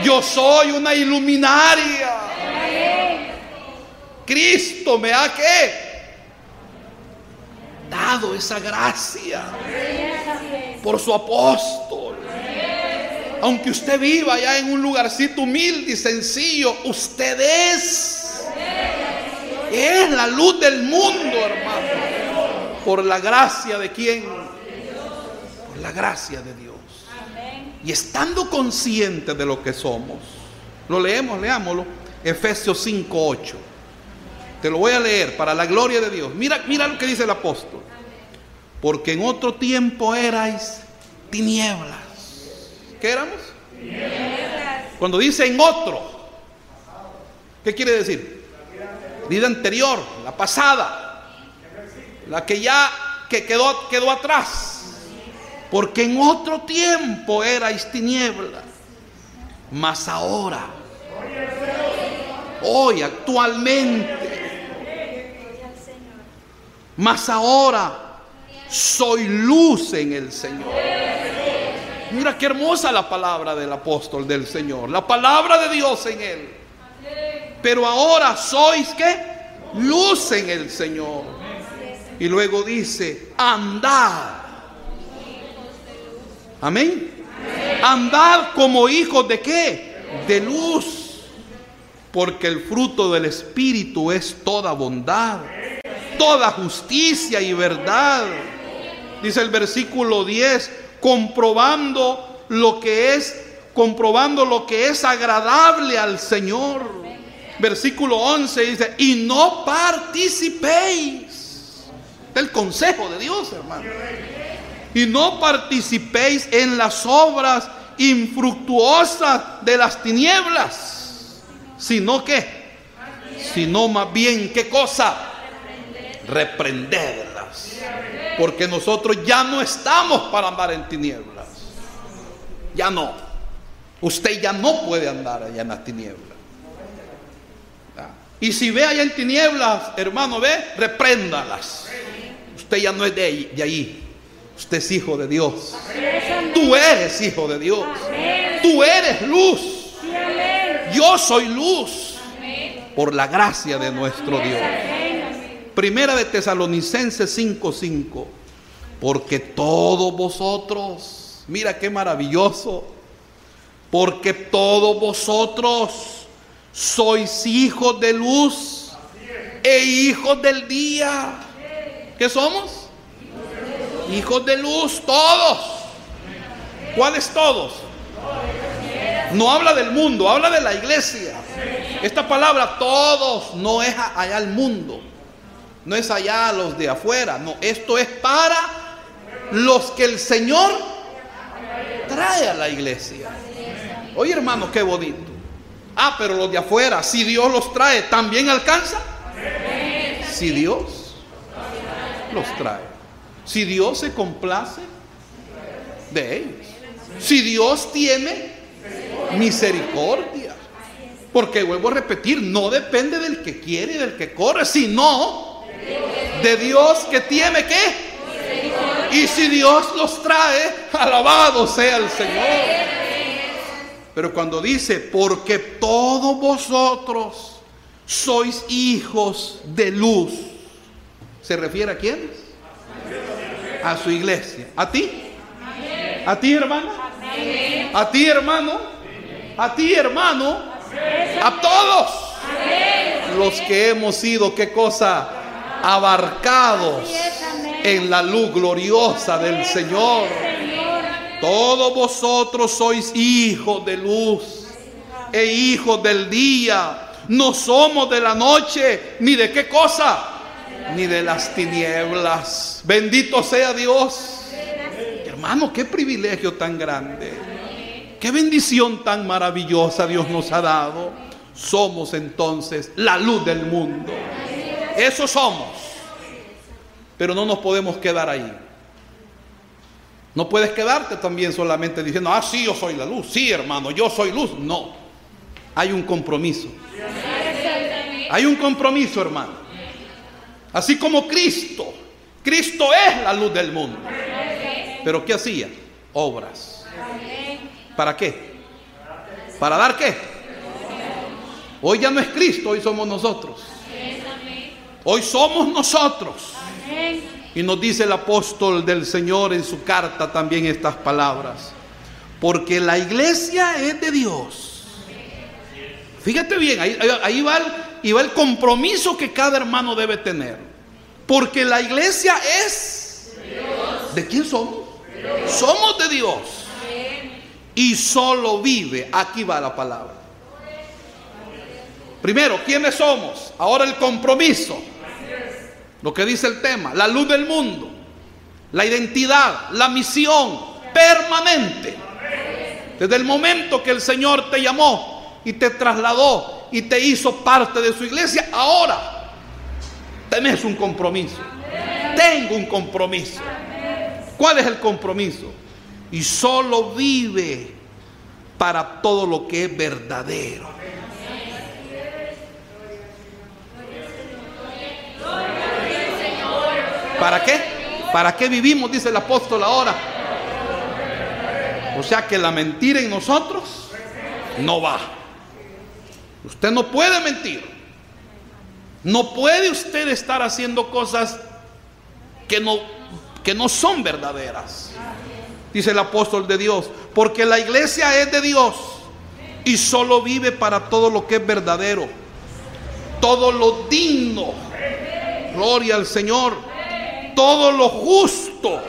Yo soy una iluminaria. Cristo me ha dado esa gracia por su apóstol. Aunque usted viva ya en un lugarcito humilde y sencillo, usted es. Es la luz del mundo, hermano. ¿Por la gracia de quién? Por la gracia de Dios. Y estando conscientes de lo que somos, lo leemos, leámoslo, Efesios 5:8. Te lo voy a leer para la gloria de Dios. Mira, mira lo que dice el apóstol. Porque en otro tiempo erais tinieblas. ¿Qué éramos? Tinieblas. Cuando dice en otro, ¿qué quiere decir? Vida anterior, la pasada la que ya que quedó, quedó atrás. Porque en otro tiempo erais tinieblas, mas ahora, hoy, actualmente, mas ahora soy luz en el Señor. Mira qué hermosa la palabra del apóstol del Señor, la palabra de Dios en él. Pero ahora sois que luz en el Señor. Y luego dice, andad. Amén. Andad como hijos de qué? De luz. Porque el fruto del Espíritu es toda bondad, toda justicia y verdad. Dice el versículo 10, comprobando lo que es, comprobando lo que es agradable al Señor. versículo 11 dice, y no participéis del consejo de Dios, hermano. Y no participéis en las obras infructuosas de las tinieblas, sino que, sino más bien, ¿qué cosa? Reprenderlas. Porque nosotros ya no estamos para andar en tinieblas. Ya no. Usted ya no puede andar allá en las tinieblas. Y si ve allá en tinieblas, hermano, ve, repréndalas. Usted ya no es de ahí. De ahí. Usted es hijo de Dios. Tú eres hijo de Dios. Tú eres luz. Yo soy luz. Por la gracia de nuestro Dios. Primera de Tesalonicenses 5:5. Porque todos vosotros, mira qué maravilloso. Porque todos vosotros sois hijos de luz e hijos del día. ¿Qué somos? Hijos de luz, todos. ¿Cuáles todos? No habla del mundo, habla de la iglesia. Esta palabra todos no es allá al mundo. No es allá a los de afuera. No, esto es para los que el Señor trae a la iglesia. Oye hermano, qué bonito. Ah, pero los de afuera, si Dios los trae, ¿también alcanza? Si Dios los trae. Si Dios se complace de ellos. Si Dios tiene misericordia. Porque vuelvo a repetir, no depende del que quiere y del que corre, sino de Dios que tiene que. Y si Dios los trae, alabado sea el Señor. Pero cuando dice, porque todos vosotros sois hijos de luz, ¿se refiere a quiénes? a su iglesia. ¿A ti? ¿A ti, hermano? ¿A ti, hermano? ¿A ti, hermano? A todos los que hemos sido, ¿qué cosa? Abarcados en la luz gloriosa del Señor. Todos vosotros sois hijos de luz e hijos del día. No somos de la noche ni de qué cosa ni de las tinieblas. Bendito sea Dios. Hermano, qué privilegio tan grande. Qué bendición tan maravillosa Dios nos ha dado. Somos entonces la luz del mundo. Eso somos. Pero no nos podemos quedar ahí. No puedes quedarte también solamente diciendo, ah, sí, yo soy la luz. Sí, hermano, yo soy luz. No. Hay un compromiso. Hay un compromiso, hermano. Así como Cristo. Cristo es la luz del mundo. Pero ¿qué hacía? Obras. ¿Para qué? ¿Para dar qué? Hoy ya no es Cristo, hoy somos nosotros. Hoy somos nosotros. Y nos dice el apóstol del Señor en su carta también estas palabras. Porque la iglesia es de Dios. Fíjate bien, ahí, va el, y va el compromiso que cada hermano debe tener. Porque la iglesia es... ¿De quién somos? Somos de Dios. Y solo vive, aquí va la palabra. Primero, ¿quiénes somos? Ahora el compromiso. Lo que dice el tema, la luz del mundo, la identidad, la misión permanente. Desde el momento que el Señor te llamó y te trasladó y te hizo parte de su iglesia, ahora tenés un compromiso. Tengo un compromiso. ¿Cuál es el compromiso? Y solo vive para todo lo que es verdadero. ¿Para qué? ¿Para qué vivimos? Dice el apóstol ahora. O sea que la mentira en nosotros no va. Usted no puede mentir. No puede usted estar haciendo cosas que no, que no son verdaderas. Dice el apóstol de Dios. Porque la iglesia es de Dios y solo vive para todo lo que es verdadero. Todo lo digno. Gloria al Señor. Todo lo justo.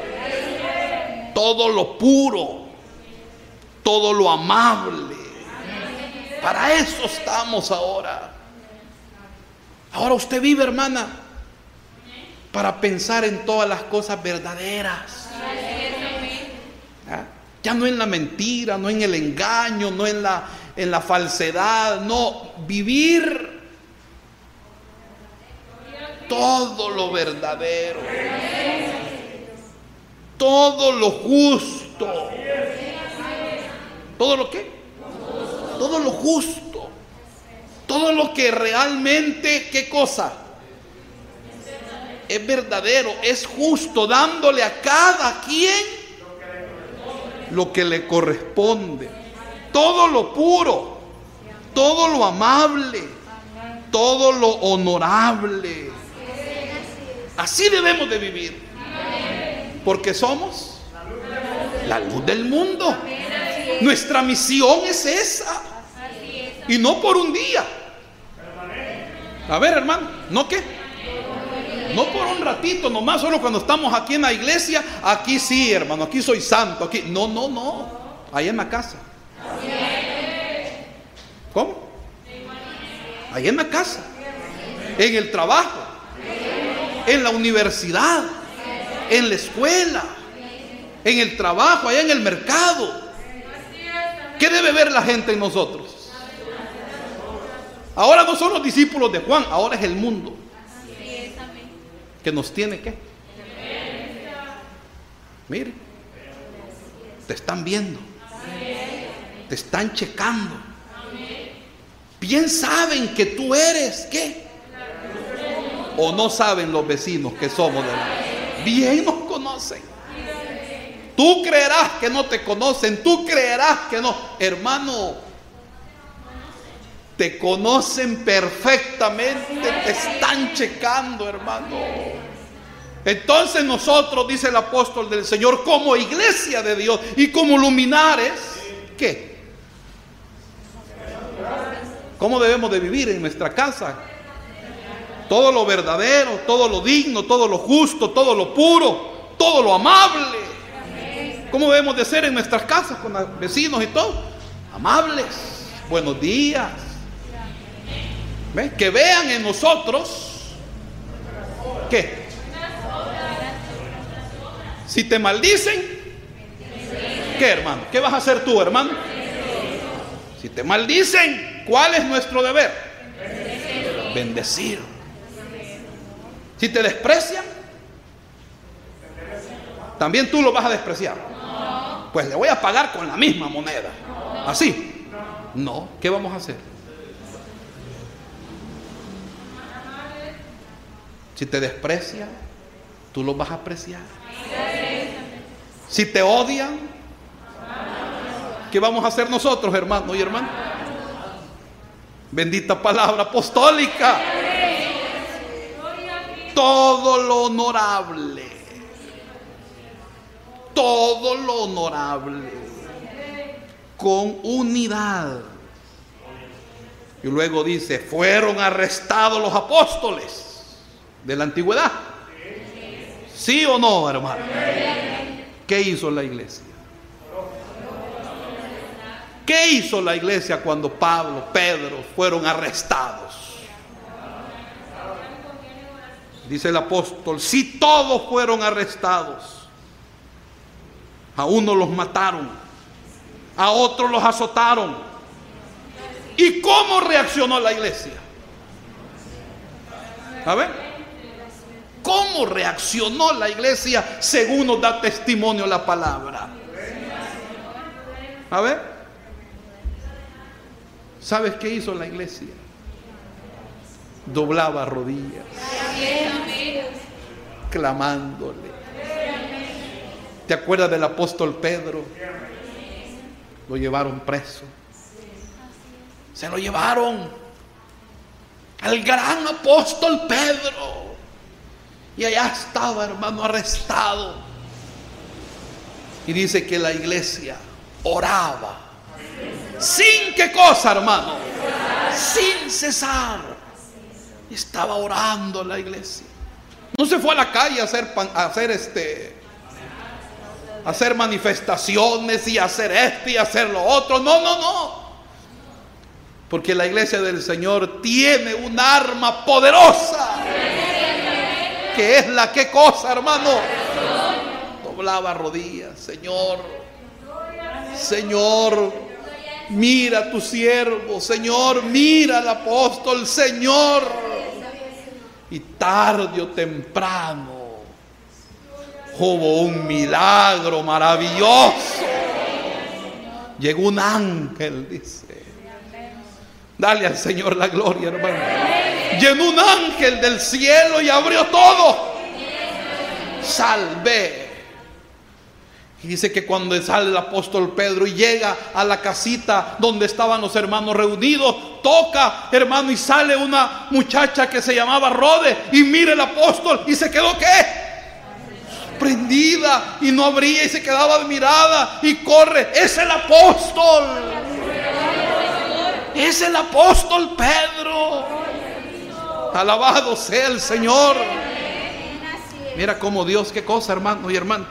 Todo lo puro. Todo lo amable para eso estamos ahora. Ahora usted vive, hermana, para pensar en todas las cosas verdaderas. ¿Ah? Ya no en la mentira, no en el engaño, no en la, en la falsedad, no, vivir todo lo verdadero, todo lo justo, todo lo que, todo lo justo, todo lo que realmente, ¿qué cosa? Es verdadero, es justo, dándole a cada quien lo que le corresponde. Todo lo puro, todo lo amable, todo lo honorable. Así debemos de vivir. Porque somos la luz del mundo. Nuestra misión es esa. Y no por un día. A ver, hermano, ¿no qué? No por un ratito, nomás solo cuando estamos aquí en la iglesia, aquí sí, hermano, aquí soy santo, aquí. No, no, no. Ahí en la casa. ¿Cómo? Ahí en la casa. En el trabajo. En la universidad. En la escuela. En el trabajo, allá en el mercado. ¿Qué debe ver la gente en nosotros? Ahora no son los discípulos de Juan, ahora es el mundo que nos tiene que. Mire, te están viendo, te están checando. Bien saben que tú eres, ¿qué? O no saben los vecinos que somos de. Bien nos conocen. Tú creerás que no te conocen, tú creerás que no. Hermano, te conocen perfectamente, te están checando, hermano. Entonces nosotros, dice el apóstol del Señor, como iglesia de Dios y como luminares, ¿qué? ¿Cómo debemos de vivir en nuestra casa? Todo lo verdadero, todo lo digno, todo lo justo, todo lo puro, todo lo amable. ¿Cómo debemos de ser en nuestras casas con los vecinos y todo? Amables. Buenos días que vean en nosotros ¿qué? Si te maldicen, ¿qué hermano? ¿Qué vas a hacer tú, hermano? Si te maldicen, ¿cuál es nuestro deber? Bendecir. Si te desprecian, también tú lo vas a despreciar. Pues le voy a pagar con la misma moneda. Así. No, ¿qué vamos a hacer? Si te desprecian, tú los vas a apreciar. Si te odian, ¿qué vamos a hacer nosotros, hermanos y hermanas? Bendita palabra apostólica. Todo lo honorable. Todo lo honorable. Con unidad. Y luego dice, fueron arrestados los apóstoles de la antigüedad. ¿Sí o no, hermano? ¿Qué hizo la iglesia? ¿Qué hizo la iglesia cuando Pablo, Pedro fueron arrestados? Dice el apóstol, si todos fueron arrestados, a uno los mataron, a otros los azotaron. ¿Y cómo reaccionó la iglesia? A ver. ¿Cómo reaccionó la iglesia según nos da testimonio la palabra? A ver. ¿Sabes qué hizo la iglesia? Doblaba rodillas. Clamándole. ¿Te acuerdas del apóstol Pedro? Lo llevaron preso. Se lo llevaron al gran apóstol Pedro. Y allá estaba, hermano, arrestado. Y dice que la iglesia oraba. ¿Sin qué cosa, hermano? Sin cesar. Estaba orando la iglesia. No se fue a la calle a hacer, a hacer este, hacer manifestaciones y hacer esto y hacer lo otro. No, no, no. Porque la iglesia del Señor tiene un arma poderosa. Que es la que cosa, hermano. Doblaba rodillas, Señor. Señor, mira a tu siervo. Señor, mira al apóstol. Señor. Y tarde o temprano hubo un milagro maravilloso. Llegó un ángel, dice. Dale al Señor la gloria, hermano. Llenó un ángel del cielo y abrió todo. Salve. Y dice que cuando sale el apóstol Pedro y llega a la casita donde estaban los hermanos reunidos, toca, hermano, y sale una muchacha que se llamaba Rode y mira el apóstol y se quedó qué? Prendida y no abría y se quedaba admirada y corre. Es el apóstol. Es el apóstol Pedro. Alabado sea el Señor. Mira cómo Dios, qué cosa, hermano y hermano.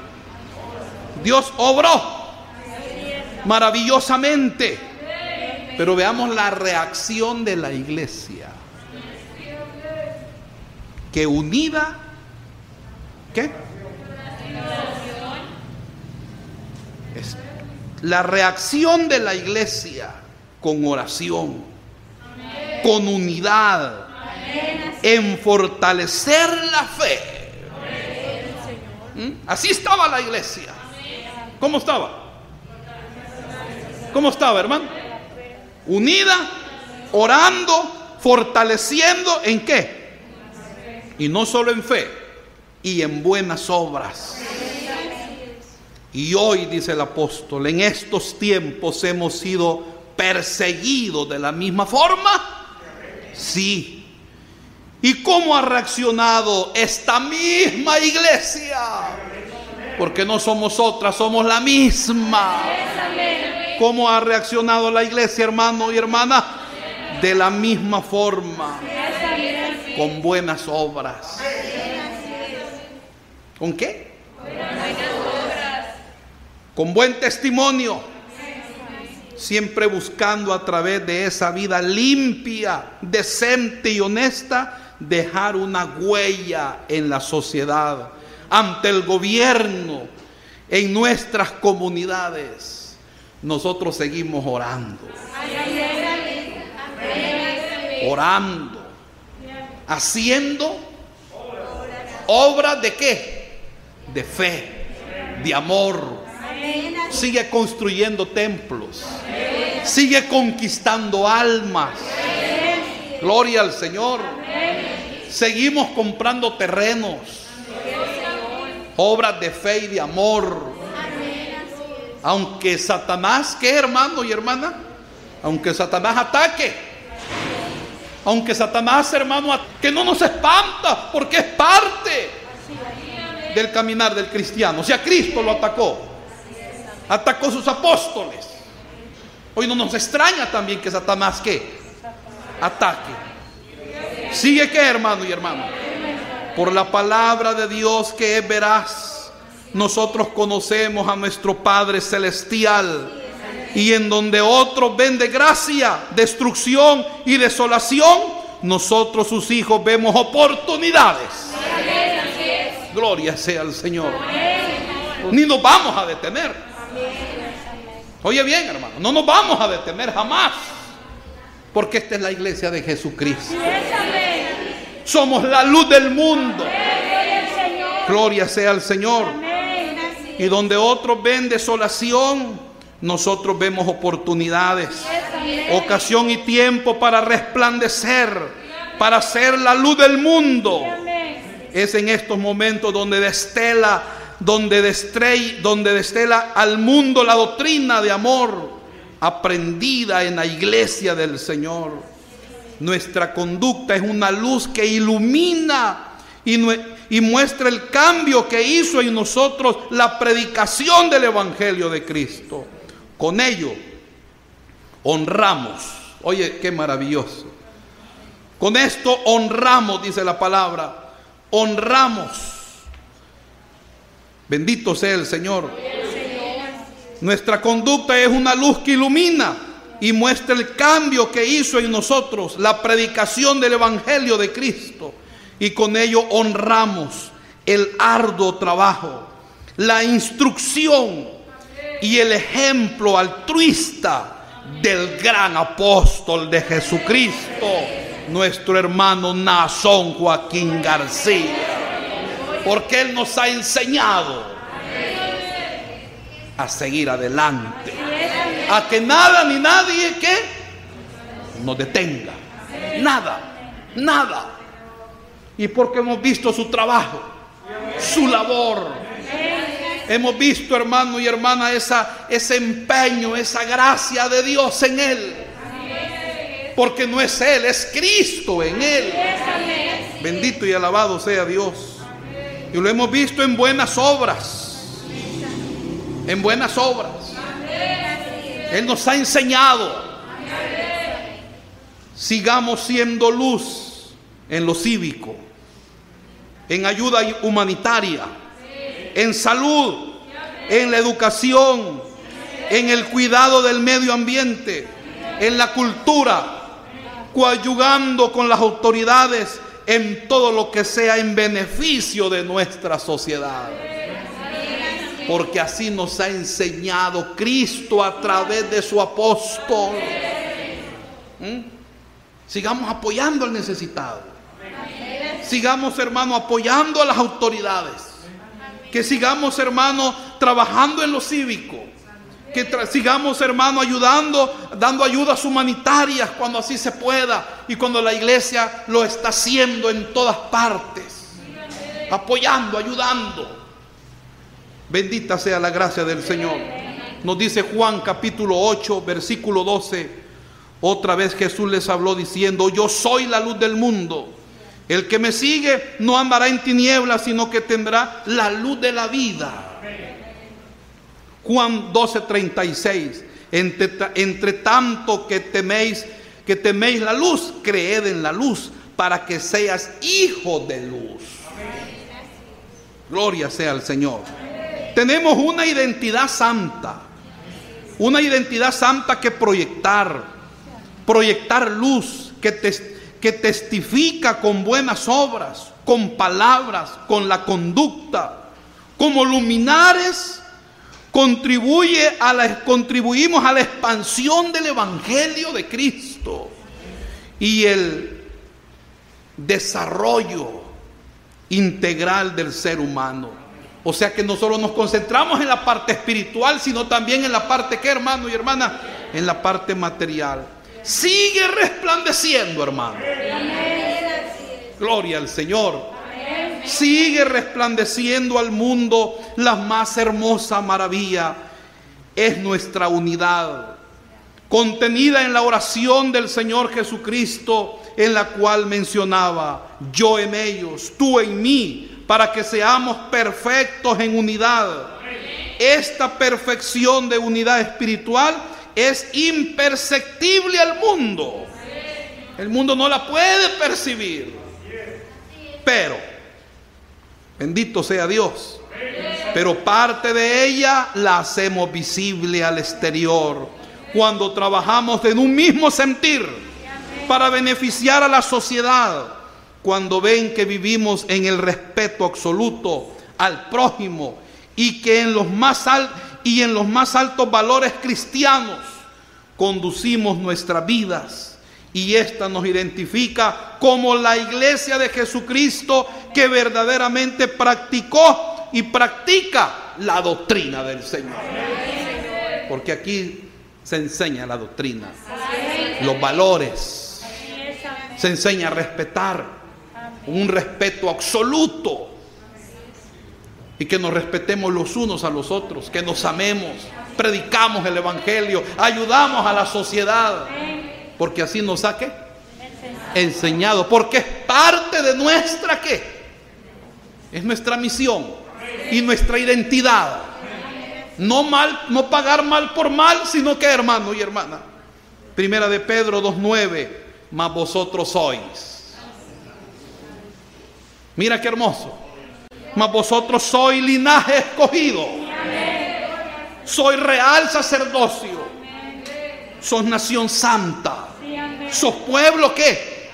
Dios obró maravillosamente. Pero veamos la reacción de la iglesia. Que unida, ¿qué? La reacción de la iglesia con oración, con unidad, en fortalecer la fe. ¿Mm? Así estaba la iglesia. ¿Cómo estaba? ¿Cómo estaba, hermano? Unida, orando, fortaleciendo en qué? Y no solo en fe, y en buenas obras. Y hoy, dice el apóstol, en estos tiempos hemos sido perseguidos de la misma forma. Sí. ¿Y cómo ha reaccionado esta misma iglesia? Porque no somos otras, somos la misma. ¿Cómo ha reaccionado la iglesia, hermano y hermana? De la misma forma. Con buenas obras. ¿Con qué? Con buen testimonio. Siempre buscando a través de esa vida limpia, decente y honesta, dejar una huella en la sociedad, ante el gobierno, en nuestras comunidades. Nosotros seguimos orando. Orando. Haciendo obras de qué? De fe, de amor. Sigue construyendo templos. Sigue conquistando almas. Gloria al Señor. Seguimos comprando terrenos. Obras de fe y de amor. Aunque Satanás, ¿qué hermano y hermana? Aunque Satanás ataque. Aunque Satanás, hermano, que no nos espanta porque es parte del caminar del cristiano. O sea, Cristo lo atacó. Atacó sus apóstoles. Hoy no nos extraña también que Satanás que ataque. Sigue que hermano y hermano. Por la palabra de Dios que es veraz, nosotros conocemos a nuestro Padre Celestial. Y en donde otros ven gracia destrucción y desolación, nosotros sus hijos vemos oportunidades. Gloria sea al Señor. Ni nos vamos a detener. Oye bien, hermano, no nos vamos a detener jamás. Porque esta es la iglesia de Jesucristo. Somos la luz del mundo. Gloria sea al Señor. Y donde otros ven desolación, nosotros vemos oportunidades, ocasión y tiempo para resplandecer, para ser la luz del mundo. Es en estos momentos donde destela, donde, destrey, donde destela al mundo la doctrina de amor aprendida en la iglesia del Señor. Nuestra conducta es una luz que ilumina y, y, muestra el cambio que hizo en nosotros la predicación del Evangelio de Cristo. Con ello honramos. Oye, qué maravilloso. Con esto honramos, dice la palabra, honramos. Bendito sea el Señor. Nuestra conducta es una luz que ilumina y muestra el cambio que hizo en nosotros la predicación del Evangelio de Cristo. Y con ello honramos el arduo trabajo, la instrucción y el ejemplo altruista del gran apóstol de Jesucristo, nuestro hermano Nazón Joaquín García. Porque Él nos ha enseñado a seguir adelante. A que nada ni nadie que nos detenga. Nada, nada. Y porque hemos visto su trabajo, su labor. Hemos visto, hermano y hermana, esa, ese empeño, esa gracia de Dios en Él. Porque no es Él, es Cristo en Él. Bendito y alabado sea Dios. Y lo hemos visto en buenas obras. En buenas obras. Él nos ha enseñado. Sigamos siendo luz en lo cívico, en ayuda humanitaria, en salud, en la educación, en el cuidado del medio ambiente, en la cultura, coayugando con las autoridades en todo lo que sea en beneficio de nuestra sociedad. Porque así nos ha enseñado Cristo a través de su apóstol. ¿Mm? Sigamos apoyando al necesitado. Sigamos, hermano, apoyando a las autoridades. Que sigamos, hermano, trabajando en lo cívico. Que sigamos, hermano, ayudando, dando ayudas humanitarias cuando así se pueda y cuando la iglesia lo está haciendo en todas partes. Apoyando, ayudando. Bendita sea la gracia del Señor. Nos dice Juan capítulo 8, versículo 12. Otra vez Jesús les habló diciendo, yo soy la luz del mundo. El que me sigue no andará en tinieblas, sino que tendrá la luz de la vida. Juan 12, 36. Entre, entre tanto que teméis, que teméis la luz, creed en la luz, para que seas hijo de luz. Gloria sea al Señor. Tenemos una identidad santa. Una identidad santa que proyectar. Proyectar luz que, que testifica con buenas obras, con palabras, con la conducta. Como luminares contribuye a la, contribuimos a la expansión del Evangelio de Cristo y el desarrollo integral del ser humano. O sea que no solo nos concentramos en la parte espiritual, sino también en la parte que, hermano y hermana, en la parte material. Sigue resplandeciendo, hermano. Gloria al Señor. Sigue resplandeciendo al mundo la más hermosa maravilla. Es nuestra unidad, contenida en la oración del Señor Jesucristo, en la cual mencionaba, yo en ellos, tú en mí, para que seamos perfectos en unidad. Esta perfección de unidad espiritual es imperceptible al mundo. El mundo no la puede percibir. Pero, bendito sea Dios, pero parte de ella la hacemos visible al exterior. Cuando trabajamos en un mismo sentir para beneficiar a la sociedad. Cuando ven que vivimos en el respeto absoluto al prójimo y que en los más y en los más altos valores cristianos conducimos nuestras vidas y esta nos identifica como la iglesia de Jesucristo que verdaderamente practicó y practica la doctrina del Señor. Porque aquí se enseña la doctrina, los valores, se enseña a respetar, un respeto absoluto. Y que nos respetemos los unos a los otros, que nos amemos, predicamos el Evangelio, ayudamos a la sociedad. Porque así nos ha enseñado. Porque es parte de nuestra qué? Es nuestra misión y nuestra identidad. No mal, no pagar mal por mal, sino que hermano y hermana. Primera de Pedro 2.9, más vosotros sois Mira qué hermoso. Mas vosotros sois linaje escogido. Soy real sacerdocio. Sos nación santa. Sos pueblo que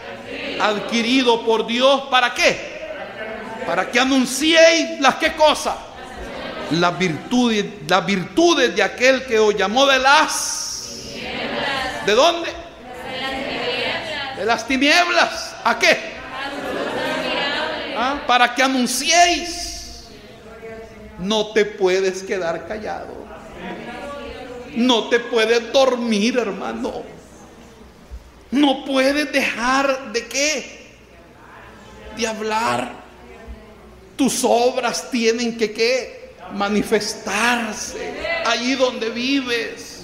adquirido por Dios. ¿Para qué? Para que anunciéis las qué cosas. Las virtudes, las virtudes de aquel que os llamó de las. ¿De dónde? De las tinieblas. ¿A qué? ¿Ah? Para que anunciéis. No te puedes quedar callado. No te puedes dormir, hermano. No puedes dejar de qué? De hablar. Tus obras tienen que qué? Manifestarse allí donde vives,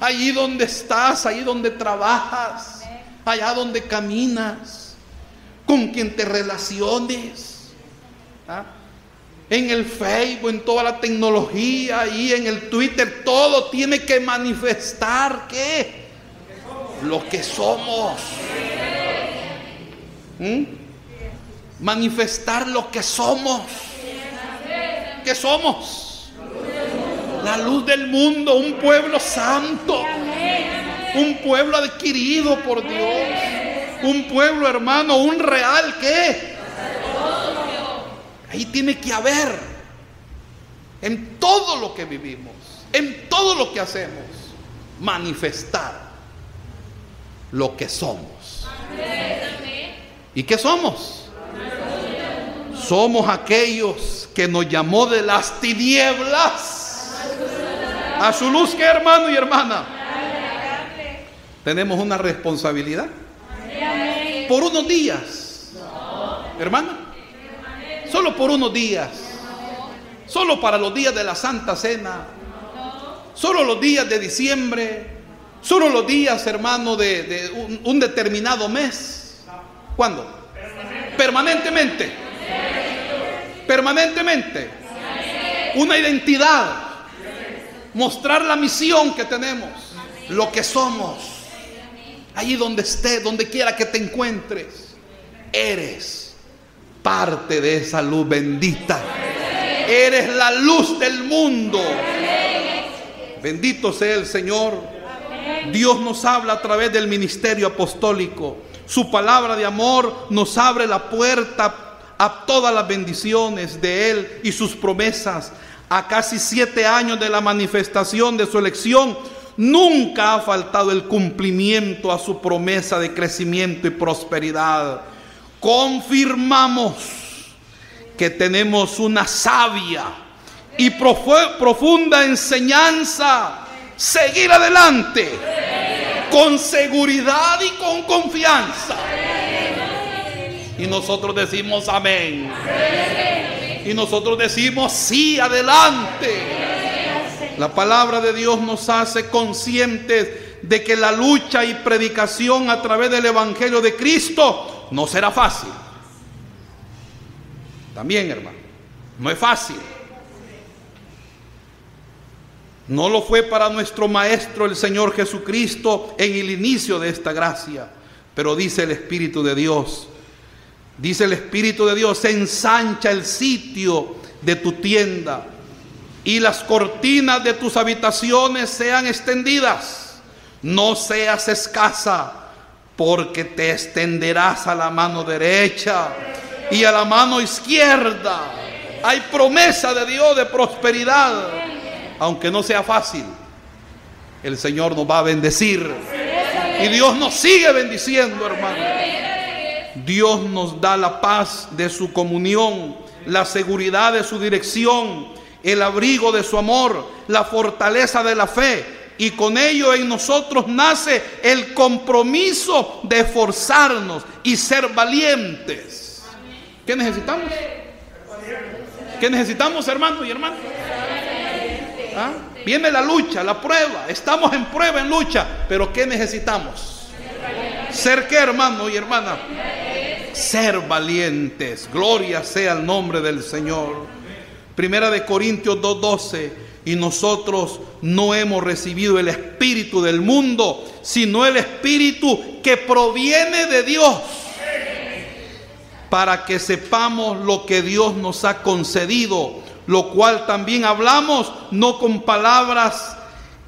allí donde estás, allí donde trabajas, allá donde caminas, con quien te relaciones. ¿Ah? En el Facebook, en toda la tecnología, y en el Twitter, todo tiene que manifestar qué? Lo que somos. ¿Mm? Manifestar lo que somos. ¿Qué somos? La luz del mundo, un pueblo santo, un pueblo adquirido por Dios, un pueblo hermano, un real que Ahí tiene que haber en todo lo que vivimos, en todo lo que hacemos, manifestar lo que somos. ¿Y qué somos? Somos aquellos que nos llamó de las tinieblas a su luz, que hermano y hermana. Tenemos una responsabilidad por unos días, hermana Solo por unos días. Solo para los días de la Santa Cena. Solo los días de diciembre. Solo los días, hermano, de, un, determinado mes. ¿Cuándo? Permanentemente. Permanentemente. Una identidad. Mostrar la misión que tenemos. Lo que somos. Allí donde estés, donde quiera que te encuentres. Eres parte de esa luz bendita. Eres la luz del mundo. Bendito sea el Señor. Dios nos habla a través del ministerio apostólico. Su palabra de amor nos abre la puerta a todas las bendiciones de Él y sus promesas. A casi siete años de la manifestación de su elección, nunca ha faltado el cumplimiento a su promesa de crecimiento y prosperidad confirmamos que tenemos una sabia y profunda enseñanza. Seguir adelante con seguridad y con confianza. Y nosotros decimos amén. Y nosotros decimos sí, adelante. La palabra de Dios nos hace conscientes de que la lucha y predicación a través del Evangelio de Cristo no será fácil. También, hermano, no es fácil. No lo fue para nuestro Maestro el Señor Jesucristo en el inicio de esta gracia. Pero dice el Espíritu de Dios, dice el Espíritu de Dios, ensancha el sitio de tu tienda y las cortinas de tus habitaciones sean extendidas. No seas escasa porque te extenderás a la mano derecha y a la mano izquierda. Hay promesa de Dios de prosperidad, aunque no sea fácil. El Señor nos va a bendecir. Y Dios nos sigue bendiciendo, hermano. Dios nos da la paz de su comunión, la seguridad de su dirección, el abrigo de su amor, la fortaleza de la fe, y con ello en nosotros nace el compromiso de esforzarnos y ser valientes. ¿Qué necesitamos? ¿Qué necesitamos, hermanos y hermanas? ¿Ah? Viene la lucha, la prueba. Estamos en prueba, en lucha. Pero ¿qué necesitamos? ¿Ser qué, hermano y hermana? Ser valientes. Gloria sea el nombre del Señor. Primera de Corintios 2.12 y nosotros no hemos recibido el espíritu del mundo, sino el espíritu que proviene de Dios, para que sepamos lo que Dios nos ha concedido, lo cual también hablamos no con palabras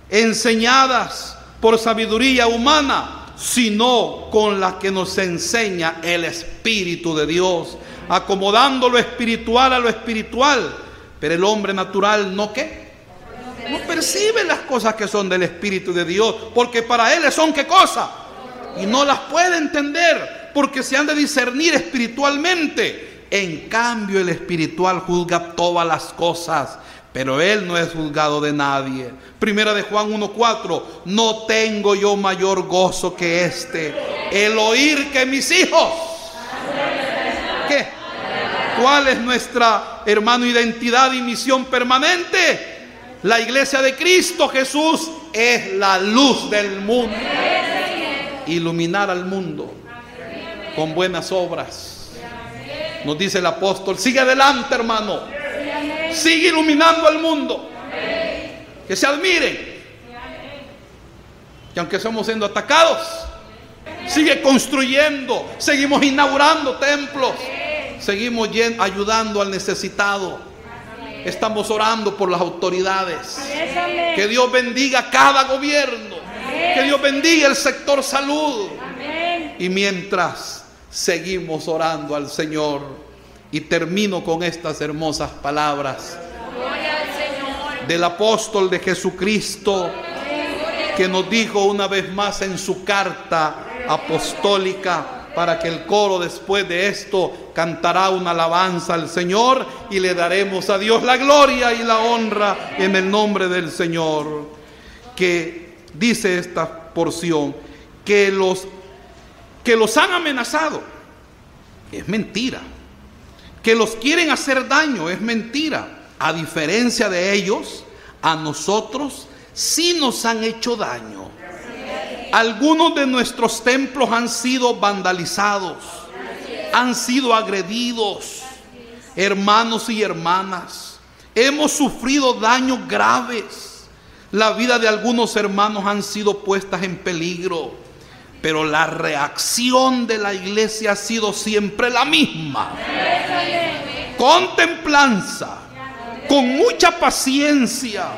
enseñadas por sabiduría humana, sino con la que nos enseña el Espíritu de Dios, acomodando lo espiritual a lo espiritual. Pero el hombre natural no qué? No percibe las cosas que son del Espíritu de Dios, porque para él son qué cosa. Y no las puede entender, porque se han de discernir espiritualmente. En cambio, el espiritual juzga todas las cosas pero él no es juzgado de nadie. Primera de Juan 1.4, no tengo yo mayor gozo que este, el oír que mis hijos. ¿Qué? ¿Cuál es nuestra, hermano, identidad y misión permanente? La iglesia de Cristo Jesús es la luz del mundo. Iluminar al mundo con buenas obras. Nos dice el apóstol, sigue adelante hermano Sigue iluminando al mundo. Que se admiren. Que aunque estamos siendo atacados, sigue construyendo. Seguimos inaugurando templos. Seguimos ayudando al necesitado. Estamos orando por las autoridades. Que Dios bendiga cada gobierno. Que Dios bendiga el sector salud. Y mientras seguimos orando al Señor y termino con estas hermosas palabras del apóstol de Jesucristo que nos dijo una vez más en su carta apostólica para que el coro después de esto cantará una alabanza al Señor y le daremos a Dios la gloria y la honra en el nombre del Señor. Que dice esta porción que los que los han amenazado es mentira que los quieren hacer daño, es mentira. A diferencia de ellos, a nosotros sí nos han hecho daño. Algunos de nuestros templos han sido vandalizados, han sido agredidos, hermanos y hermanas. Hemos sufrido daños graves. La vida de algunos hermanos han sido puestas en peligro. Pero la reacción de la iglesia ha sido siempre la misma. Con templanza, con mucha paciencia,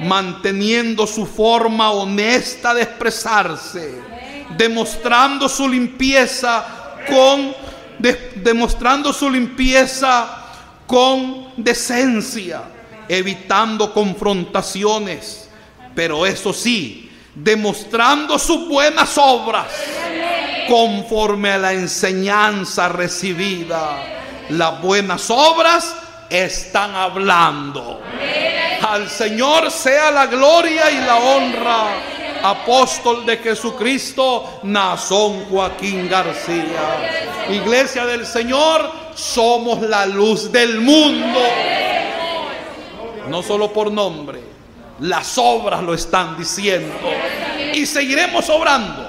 manteniendo su forma honesta de expresarse, demostrando su limpieza con demostrando su limpieza con decencia, evitando confrontaciones, pero eso sí, demostrando sus buenas obras conforme a la enseñanza recibida. Las buenas obras están hablando. Al Señor sea la gloria y la honra. Apóstol de Jesucristo, Nazón Joaquín García. Iglesia del Señor, somos la luz del mundo. No solo por nombre las obras lo están diciendo. Y seguiremos obrando.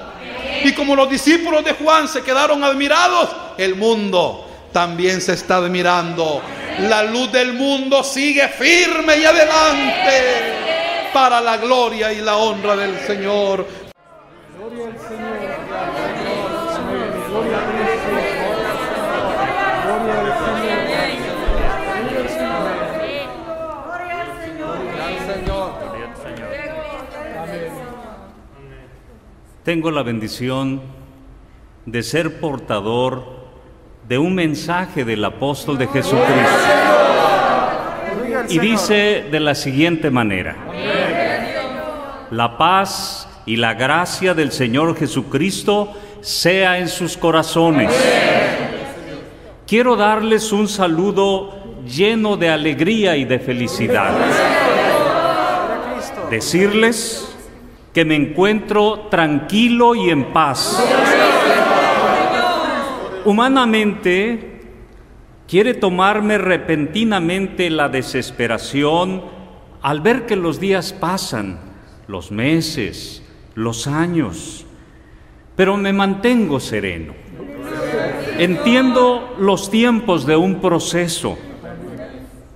Y como los discípulos de Juan se quedaron admirados, el mundo también se está admirando. La luz del mundo sigue firme y adelante para la gloria y la honra del Señor. Gloria al Señor. Gloria tengo la bendición de ser portador de un mensaje del apóstol de Jesucristo. Y dice de la siguiente manera, la paz y la gracia del Señor Jesucristo sea en sus corazones. Quiero darles un saludo lleno de alegría y de felicidad. Decirles que me encuentro tranquilo y en paz. Humanamente quiere tomarme repentinamente la desesperación al ver que los días pasan, los meses, los años, pero me mantengo sereno. Entiendo los tiempos de un proceso.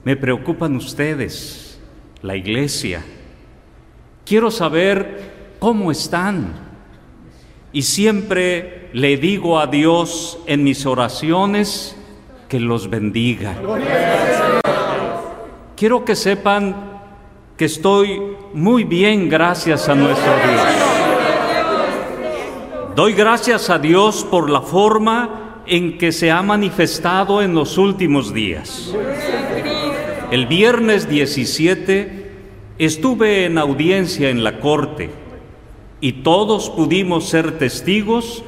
Me preocupan ustedes, la iglesia, Quiero saber cómo están. Y siempre le digo a Dios en mis oraciones que los bendiga. Quiero que sepan que estoy muy bien gracias a nuestro Dios. Doy gracias a Dios por la forma en que se ha manifestado en los últimos días. El viernes 17 estuve en audiencia en la corte y todos pudimos ser testigos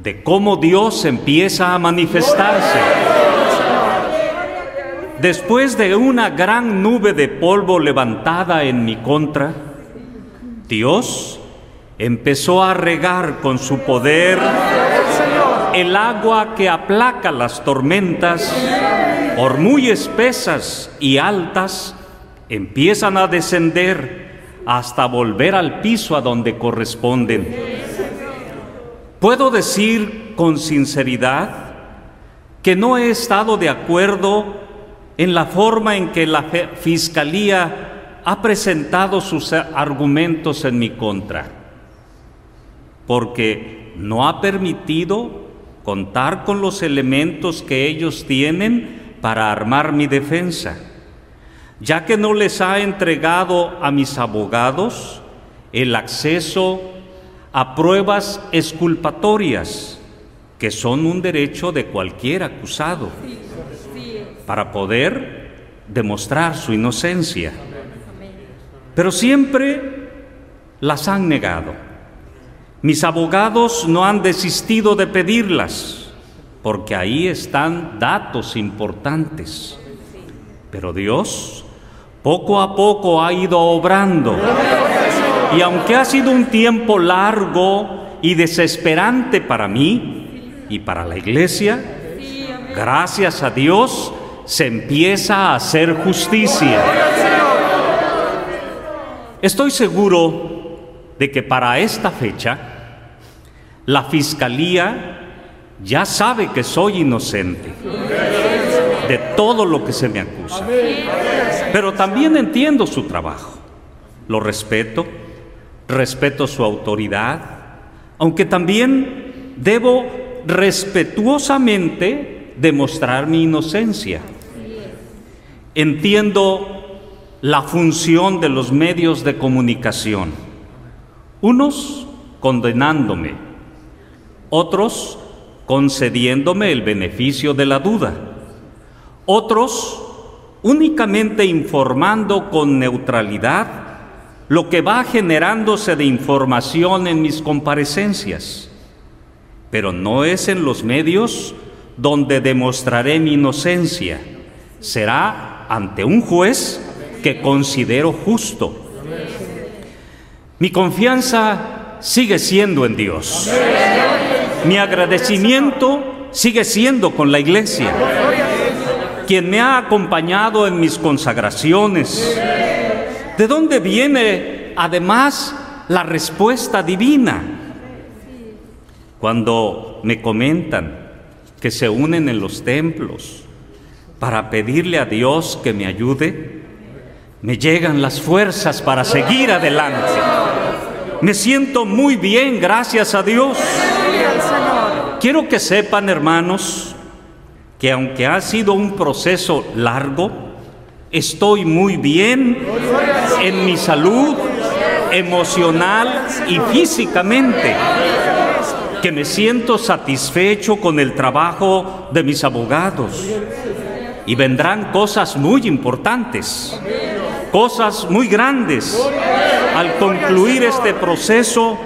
de cómo Dios empieza a manifestarse. Después de una gran nube de polvo levantada en mi contra, Dios empezó a regar con su poder el agua que aplaca las tormentas, por muy espesas y altas, empiezan a descender hasta volver al piso a donde corresponden. Puedo decir con sinceridad que no he estado de acuerdo en la forma en que la Fiscalía ha presentado sus argumentos en mi contra porque no ha permitido contar con los elementos que ellos tienen para armar mi defensa, ya que no les ha entregado a mis abogados el acceso a pruebas exculpatorias, que son un derecho de cualquier acusado, para poder demostrar su inocencia. Pero siempre las han negado. Mis abogados no han desistido de pedirlas, porque ahí están datos importantes. Pero Dios poco a poco ha ido obrando. Y aunque ha sido un tiempo largo y desesperante para mí y para la iglesia, gracias a Dios se empieza a hacer justicia. Estoy seguro de que para esta fecha la fiscalía ya sabe que soy inocente de todo lo que se me acusa. Pero también entiendo su trabajo, lo respeto, respeto su autoridad, aunque también debo respetuosamente demostrar mi inocencia. Entiendo la función de los medios de comunicación unos condenándome, otros concediéndome el beneficio de la duda, otros únicamente informando con neutralidad lo que va generándose de información en mis comparecencias. Pero no es en los medios donde demostraré mi inocencia, será ante un juez que considero justo mi confianza sigue siendo en Dios. Mi agradecimiento sigue siendo con la iglesia, quien me ha acompañado en mis consagraciones. ¿De dónde viene además la respuesta divina? Cuando me comentan que se unen en los templos para pedirle a Dios que me ayude, me llegan las fuerzas para seguir adelante. Me siento muy bien, gracias a Dios. Quiero que sepan, hermanos, que aunque ha sido un proceso largo, estoy muy bien en mi salud emocional y físicamente, que me siento satisfecho con el trabajo de mis abogados y vendrán cosas muy importantes cosas muy grandes. Al concluir este proceso,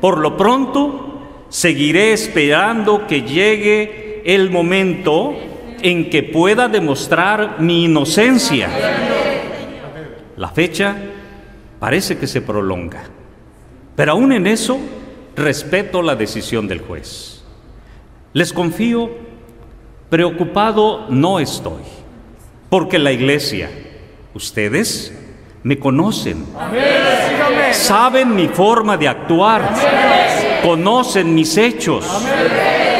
por lo pronto, seguiré esperando que llegue el momento en que pueda demostrar mi inocencia. La fecha parece que se prolonga, pero aún en eso respeto la decisión del juez. Les confío, preocupado no estoy, porque la iglesia, Ustedes me conocen, saben mi forma de actuar, conocen mis hechos.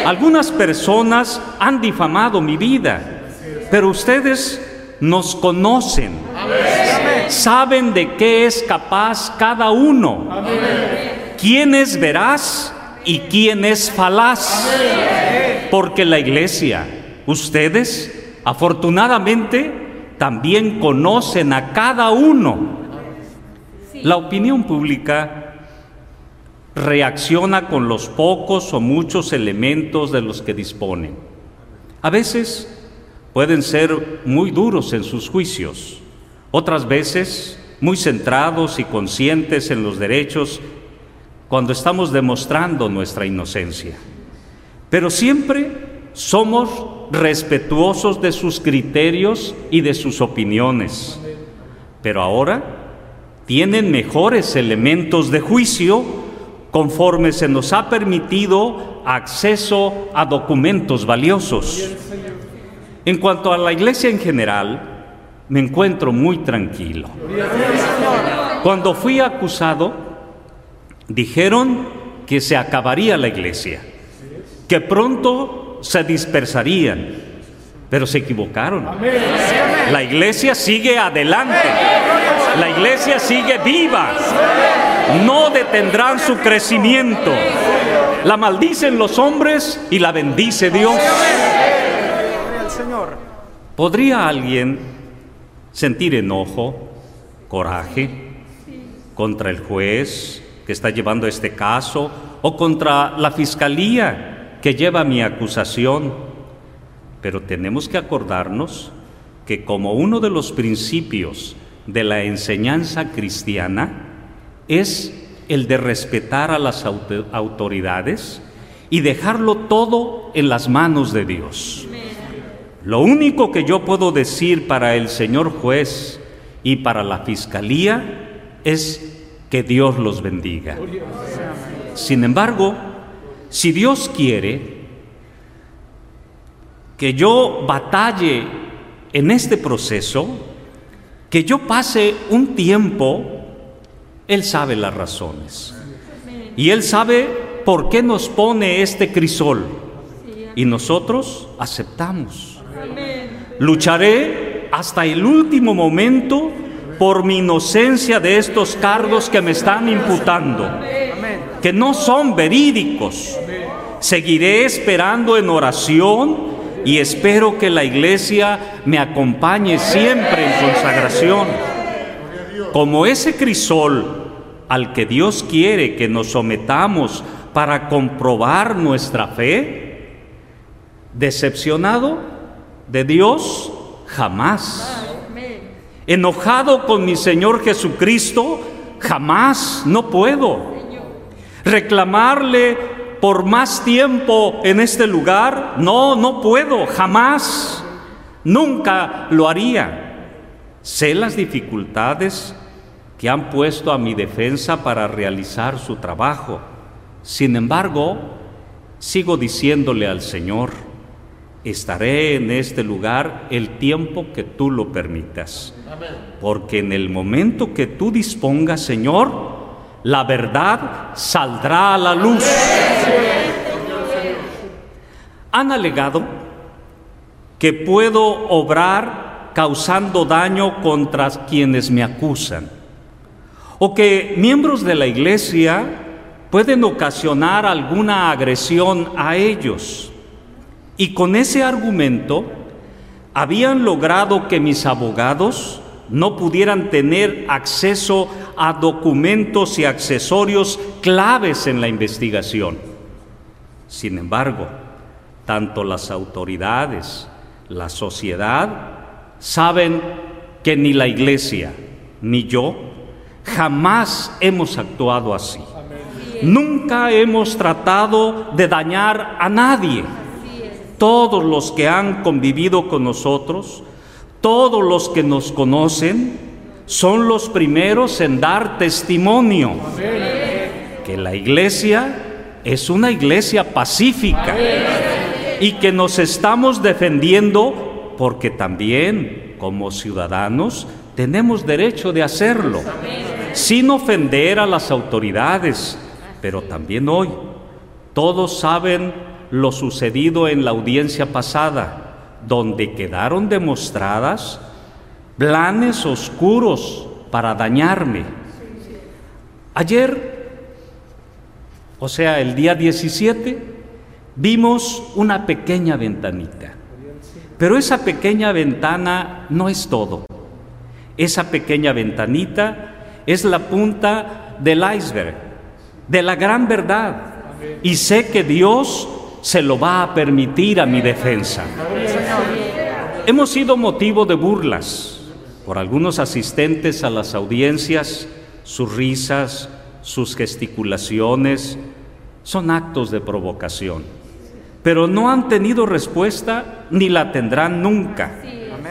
Algunas personas han difamado mi vida, pero ustedes nos conocen, saben de qué es capaz cada uno, quién es veraz y quién es falaz, porque la iglesia, ustedes, afortunadamente, también conocen a cada uno. La opinión pública reacciona con los pocos o muchos elementos de los que dispone. A veces pueden ser muy duros en sus juicios, otras veces muy centrados y conscientes en los derechos cuando estamos demostrando nuestra inocencia. Pero siempre somos respetuosos de sus criterios y de sus opiniones. Pero ahora tienen mejores elementos de juicio conforme se nos ha permitido acceso a documentos valiosos. En cuanto a la iglesia en general, me encuentro muy tranquilo. Cuando fui acusado, dijeron que se acabaría la iglesia, que pronto se dispersarían, pero se equivocaron. La iglesia sigue adelante, la iglesia sigue viva, no detendrán su crecimiento. La maldicen los hombres y la bendice Dios. ¿Podría alguien sentir enojo, coraje contra el juez que está llevando este caso o contra la fiscalía que lleva mi acusación. Pero tenemos que acordarnos que como uno de los principios de la enseñanza cristiana es el de respetar a las autoridades y dejarlo todo en las manos de Dios. Lo único que yo puedo decir para el señor juez y para la fiscalía es que Dios los bendiga. Sin embargo, si Dios quiere que yo batalle en este proceso, que yo pase un tiempo, Él sabe las razones. Y Él sabe por qué nos pone este crisol. Y nosotros aceptamos. Lucharé hasta el último momento por mi inocencia de estos cargos que me están imputando, que no son verídicos. Seguiré esperando en oración y espero que la iglesia me acompañe siempre en consagración. Como ese crisol al que Dios quiere que nos sometamos para comprobar nuestra fe, decepcionado, de Dios jamás. Enojado con mi Señor Jesucristo, jamás, no puedo. Reclamarle por más tiempo en este lugar, no, no puedo, jamás. Nunca lo haría. Sé las dificultades que han puesto a mi defensa para realizar su trabajo. Sin embargo, sigo diciéndole al Señor, estaré en este lugar el tiempo que tú lo permitas. Porque en el momento que tú dispongas, Señor, la verdad saldrá a la luz. Han alegado que puedo obrar causando daño contra quienes me acusan, o que miembros de la iglesia pueden ocasionar alguna agresión a ellos. Y con ese argumento habían logrado que mis abogados no pudieran tener acceso a documentos y accesorios claves en la investigación. Sin embargo, tanto las autoridades, la sociedad, saben que ni la iglesia ni yo jamás hemos actuado así. Nunca hemos tratado de dañar a nadie todos los que han convivido con nosotros, todos los que nos conocen, son los primeros en dar testimonio que la iglesia es una iglesia pacífica y que nos estamos defendiendo porque también como ciudadanos tenemos derecho de hacerlo, sin ofender a las autoridades, pero también hoy todos saben lo sucedido en la audiencia pasada, donde quedaron demostradas planes oscuros para dañarme. Ayer, o sea, el día 17, vimos una pequeña ventanita. Pero esa pequeña ventana no es todo. Esa pequeña ventanita es la punta del iceberg de la gran verdad. Y sé que Dios se lo va a permitir a mi defensa. Hemos sido motivo de burlas por algunos asistentes a las audiencias, sus risas, sus gesticulaciones, son actos de provocación, pero no han tenido respuesta ni la tendrán nunca.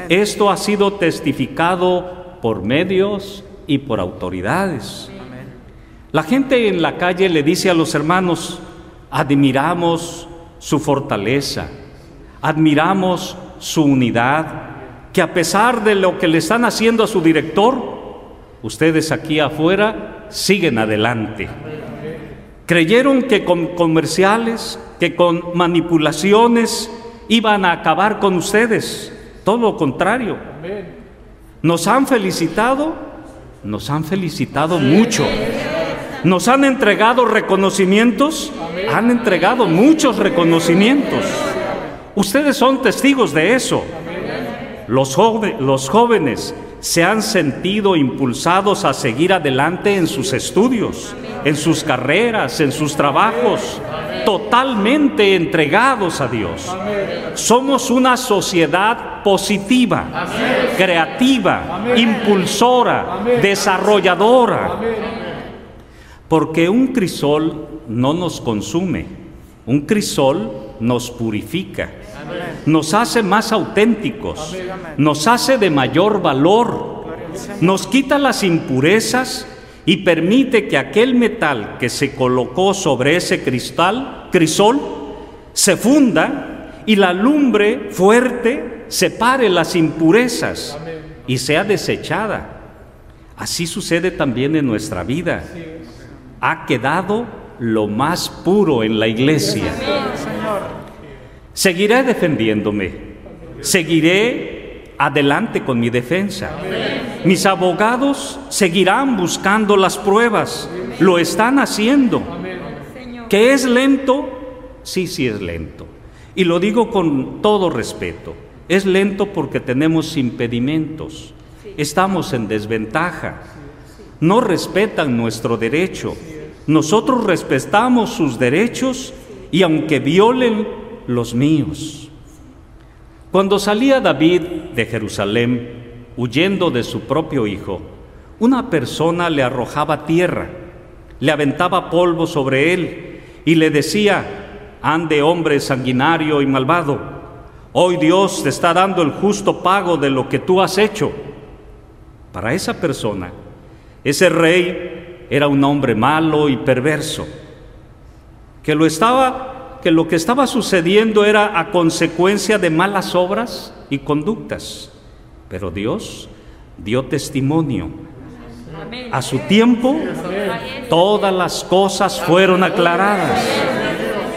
Esto ha sido testificado por medios y por autoridades. La gente en la calle le dice a los hermanos, admiramos su fortaleza, admiramos su unidad, que a pesar de lo que le están haciendo a su director, ustedes aquí afuera siguen adelante. Creyeron que con comerciales, que con manipulaciones iban a acabar con ustedes. Todo lo contrario. Nos han felicitado, nos han felicitado mucho. Nos han entregado reconocimientos, han entregado muchos reconocimientos. Ustedes son testigos de eso. Los, los jóvenes se han sentido impulsados a seguir adelante en sus estudios, en sus carreras, en sus trabajos, totalmente entregados a Dios. Somos una sociedad positiva, creativa, impulsora, desarrolladora, porque un crisol no nos consume, un crisol nos purifica nos hace más auténticos, nos hace de mayor valor, nos quita las impurezas y permite que aquel metal que se colocó sobre ese cristal, crisol, se funda y la lumbre fuerte separe las impurezas y sea desechada. Así sucede también en nuestra vida. Ha quedado lo más puro en la iglesia. Seguiré defendiéndome, seguiré adelante con mi defensa. Mis abogados seguirán buscando las pruebas, lo están haciendo. ¿Que es lento? Sí, sí es lento. Y lo digo con todo respeto. Es lento porque tenemos impedimentos, estamos en desventaja, no respetan nuestro derecho. Nosotros respetamos sus derechos y aunque violen los míos. Cuando salía David de Jerusalén, huyendo de su propio hijo, una persona le arrojaba tierra, le aventaba polvo sobre él y le decía, ande hombre sanguinario y malvado, hoy Dios te está dando el justo pago de lo que tú has hecho. Para esa persona, ese rey era un hombre malo y perverso, que lo estaba que lo que estaba sucediendo era a consecuencia de malas obras y conductas. Pero Dios dio testimonio. A su tiempo, todas las cosas fueron aclaradas.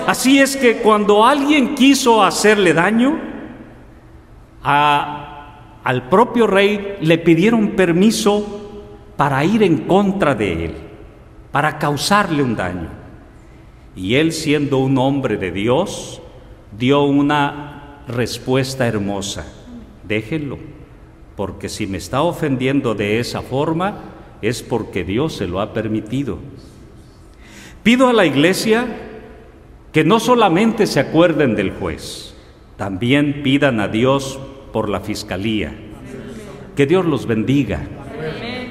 Así es que cuando alguien quiso hacerle daño, al propio rey le pidieron permiso para ir en contra de él, para causarle un daño. Y él siendo un hombre de Dios, dio una respuesta hermosa. Déjenlo, porque si me está ofendiendo de esa forma, es porque Dios se lo ha permitido. Pido a la iglesia que no solamente se acuerden del juez, también pidan a Dios por la fiscalía. Que Dios los bendiga.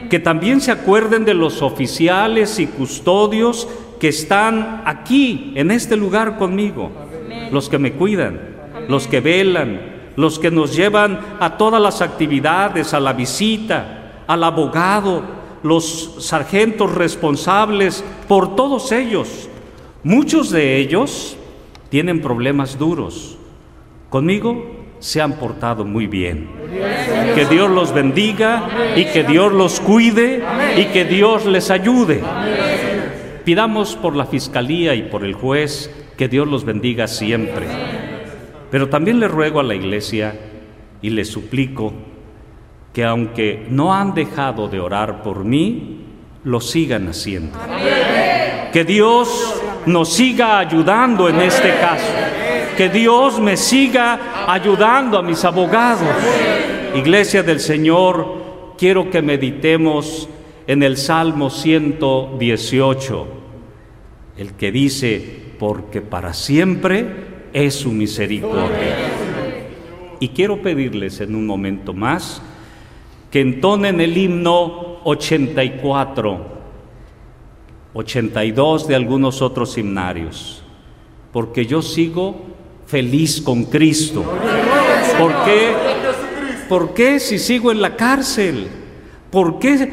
Que también se acuerden de los oficiales y custodios que están aquí, en este lugar conmigo, los que me cuidan, los que velan, los que nos llevan a todas las actividades, a la visita, al abogado, los sargentos responsables, por todos ellos. Muchos de ellos tienen problemas duros. Conmigo se han portado muy bien. Que Dios los bendiga y que Dios los cuide y que Dios les ayude. Pidamos por la fiscalía y por el juez que Dios los bendiga siempre. Pero también le ruego a la iglesia y le suplico que aunque no han dejado de orar por mí, lo sigan haciendo. Que Dios nos siga ayudando en este caso. Que Dios me siga ayudando a mis abogados. Iglesia del Señor, quiero que meditemos en el Salmo 118 el que dice, porque para siempre es su misericordia. Y quiero pedirles en un momento más que entonen el himno 84, 82 de algunos otros himnarios, porque yo sigo feliz con Cristo. ¿Por qué? ¿Por qué si sigo en la cárcel? ¿Por qué?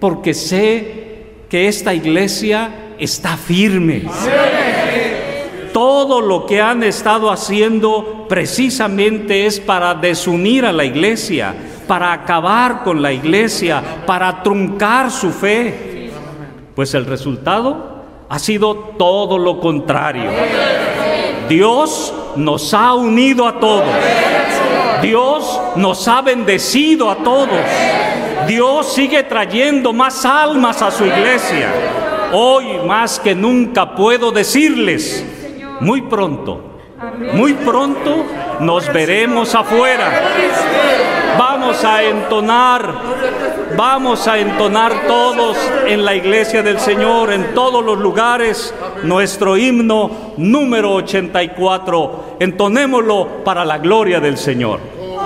Porque sé que esta iglesia está firme. Todo lo que han estado haciendo precisamente es para desunir a la iglesia, para acabar con la iglesia, para truncar su fe. Pues el resultado ha sido todo lo contrario. Dios nos ha unido a todos. Dios nos ha bendecido a todos. Dios sigue trayendo más almas a su iglesia. Hoy más que nunca puedo decirles, muy pronto, muy pronto nos veremos afuera. Vamos a entonar, vamos a entonar todos en la iglesia del Señor, en todos los lugares, nuestro himno número 84. Entonémoslo para la gloria del Señor.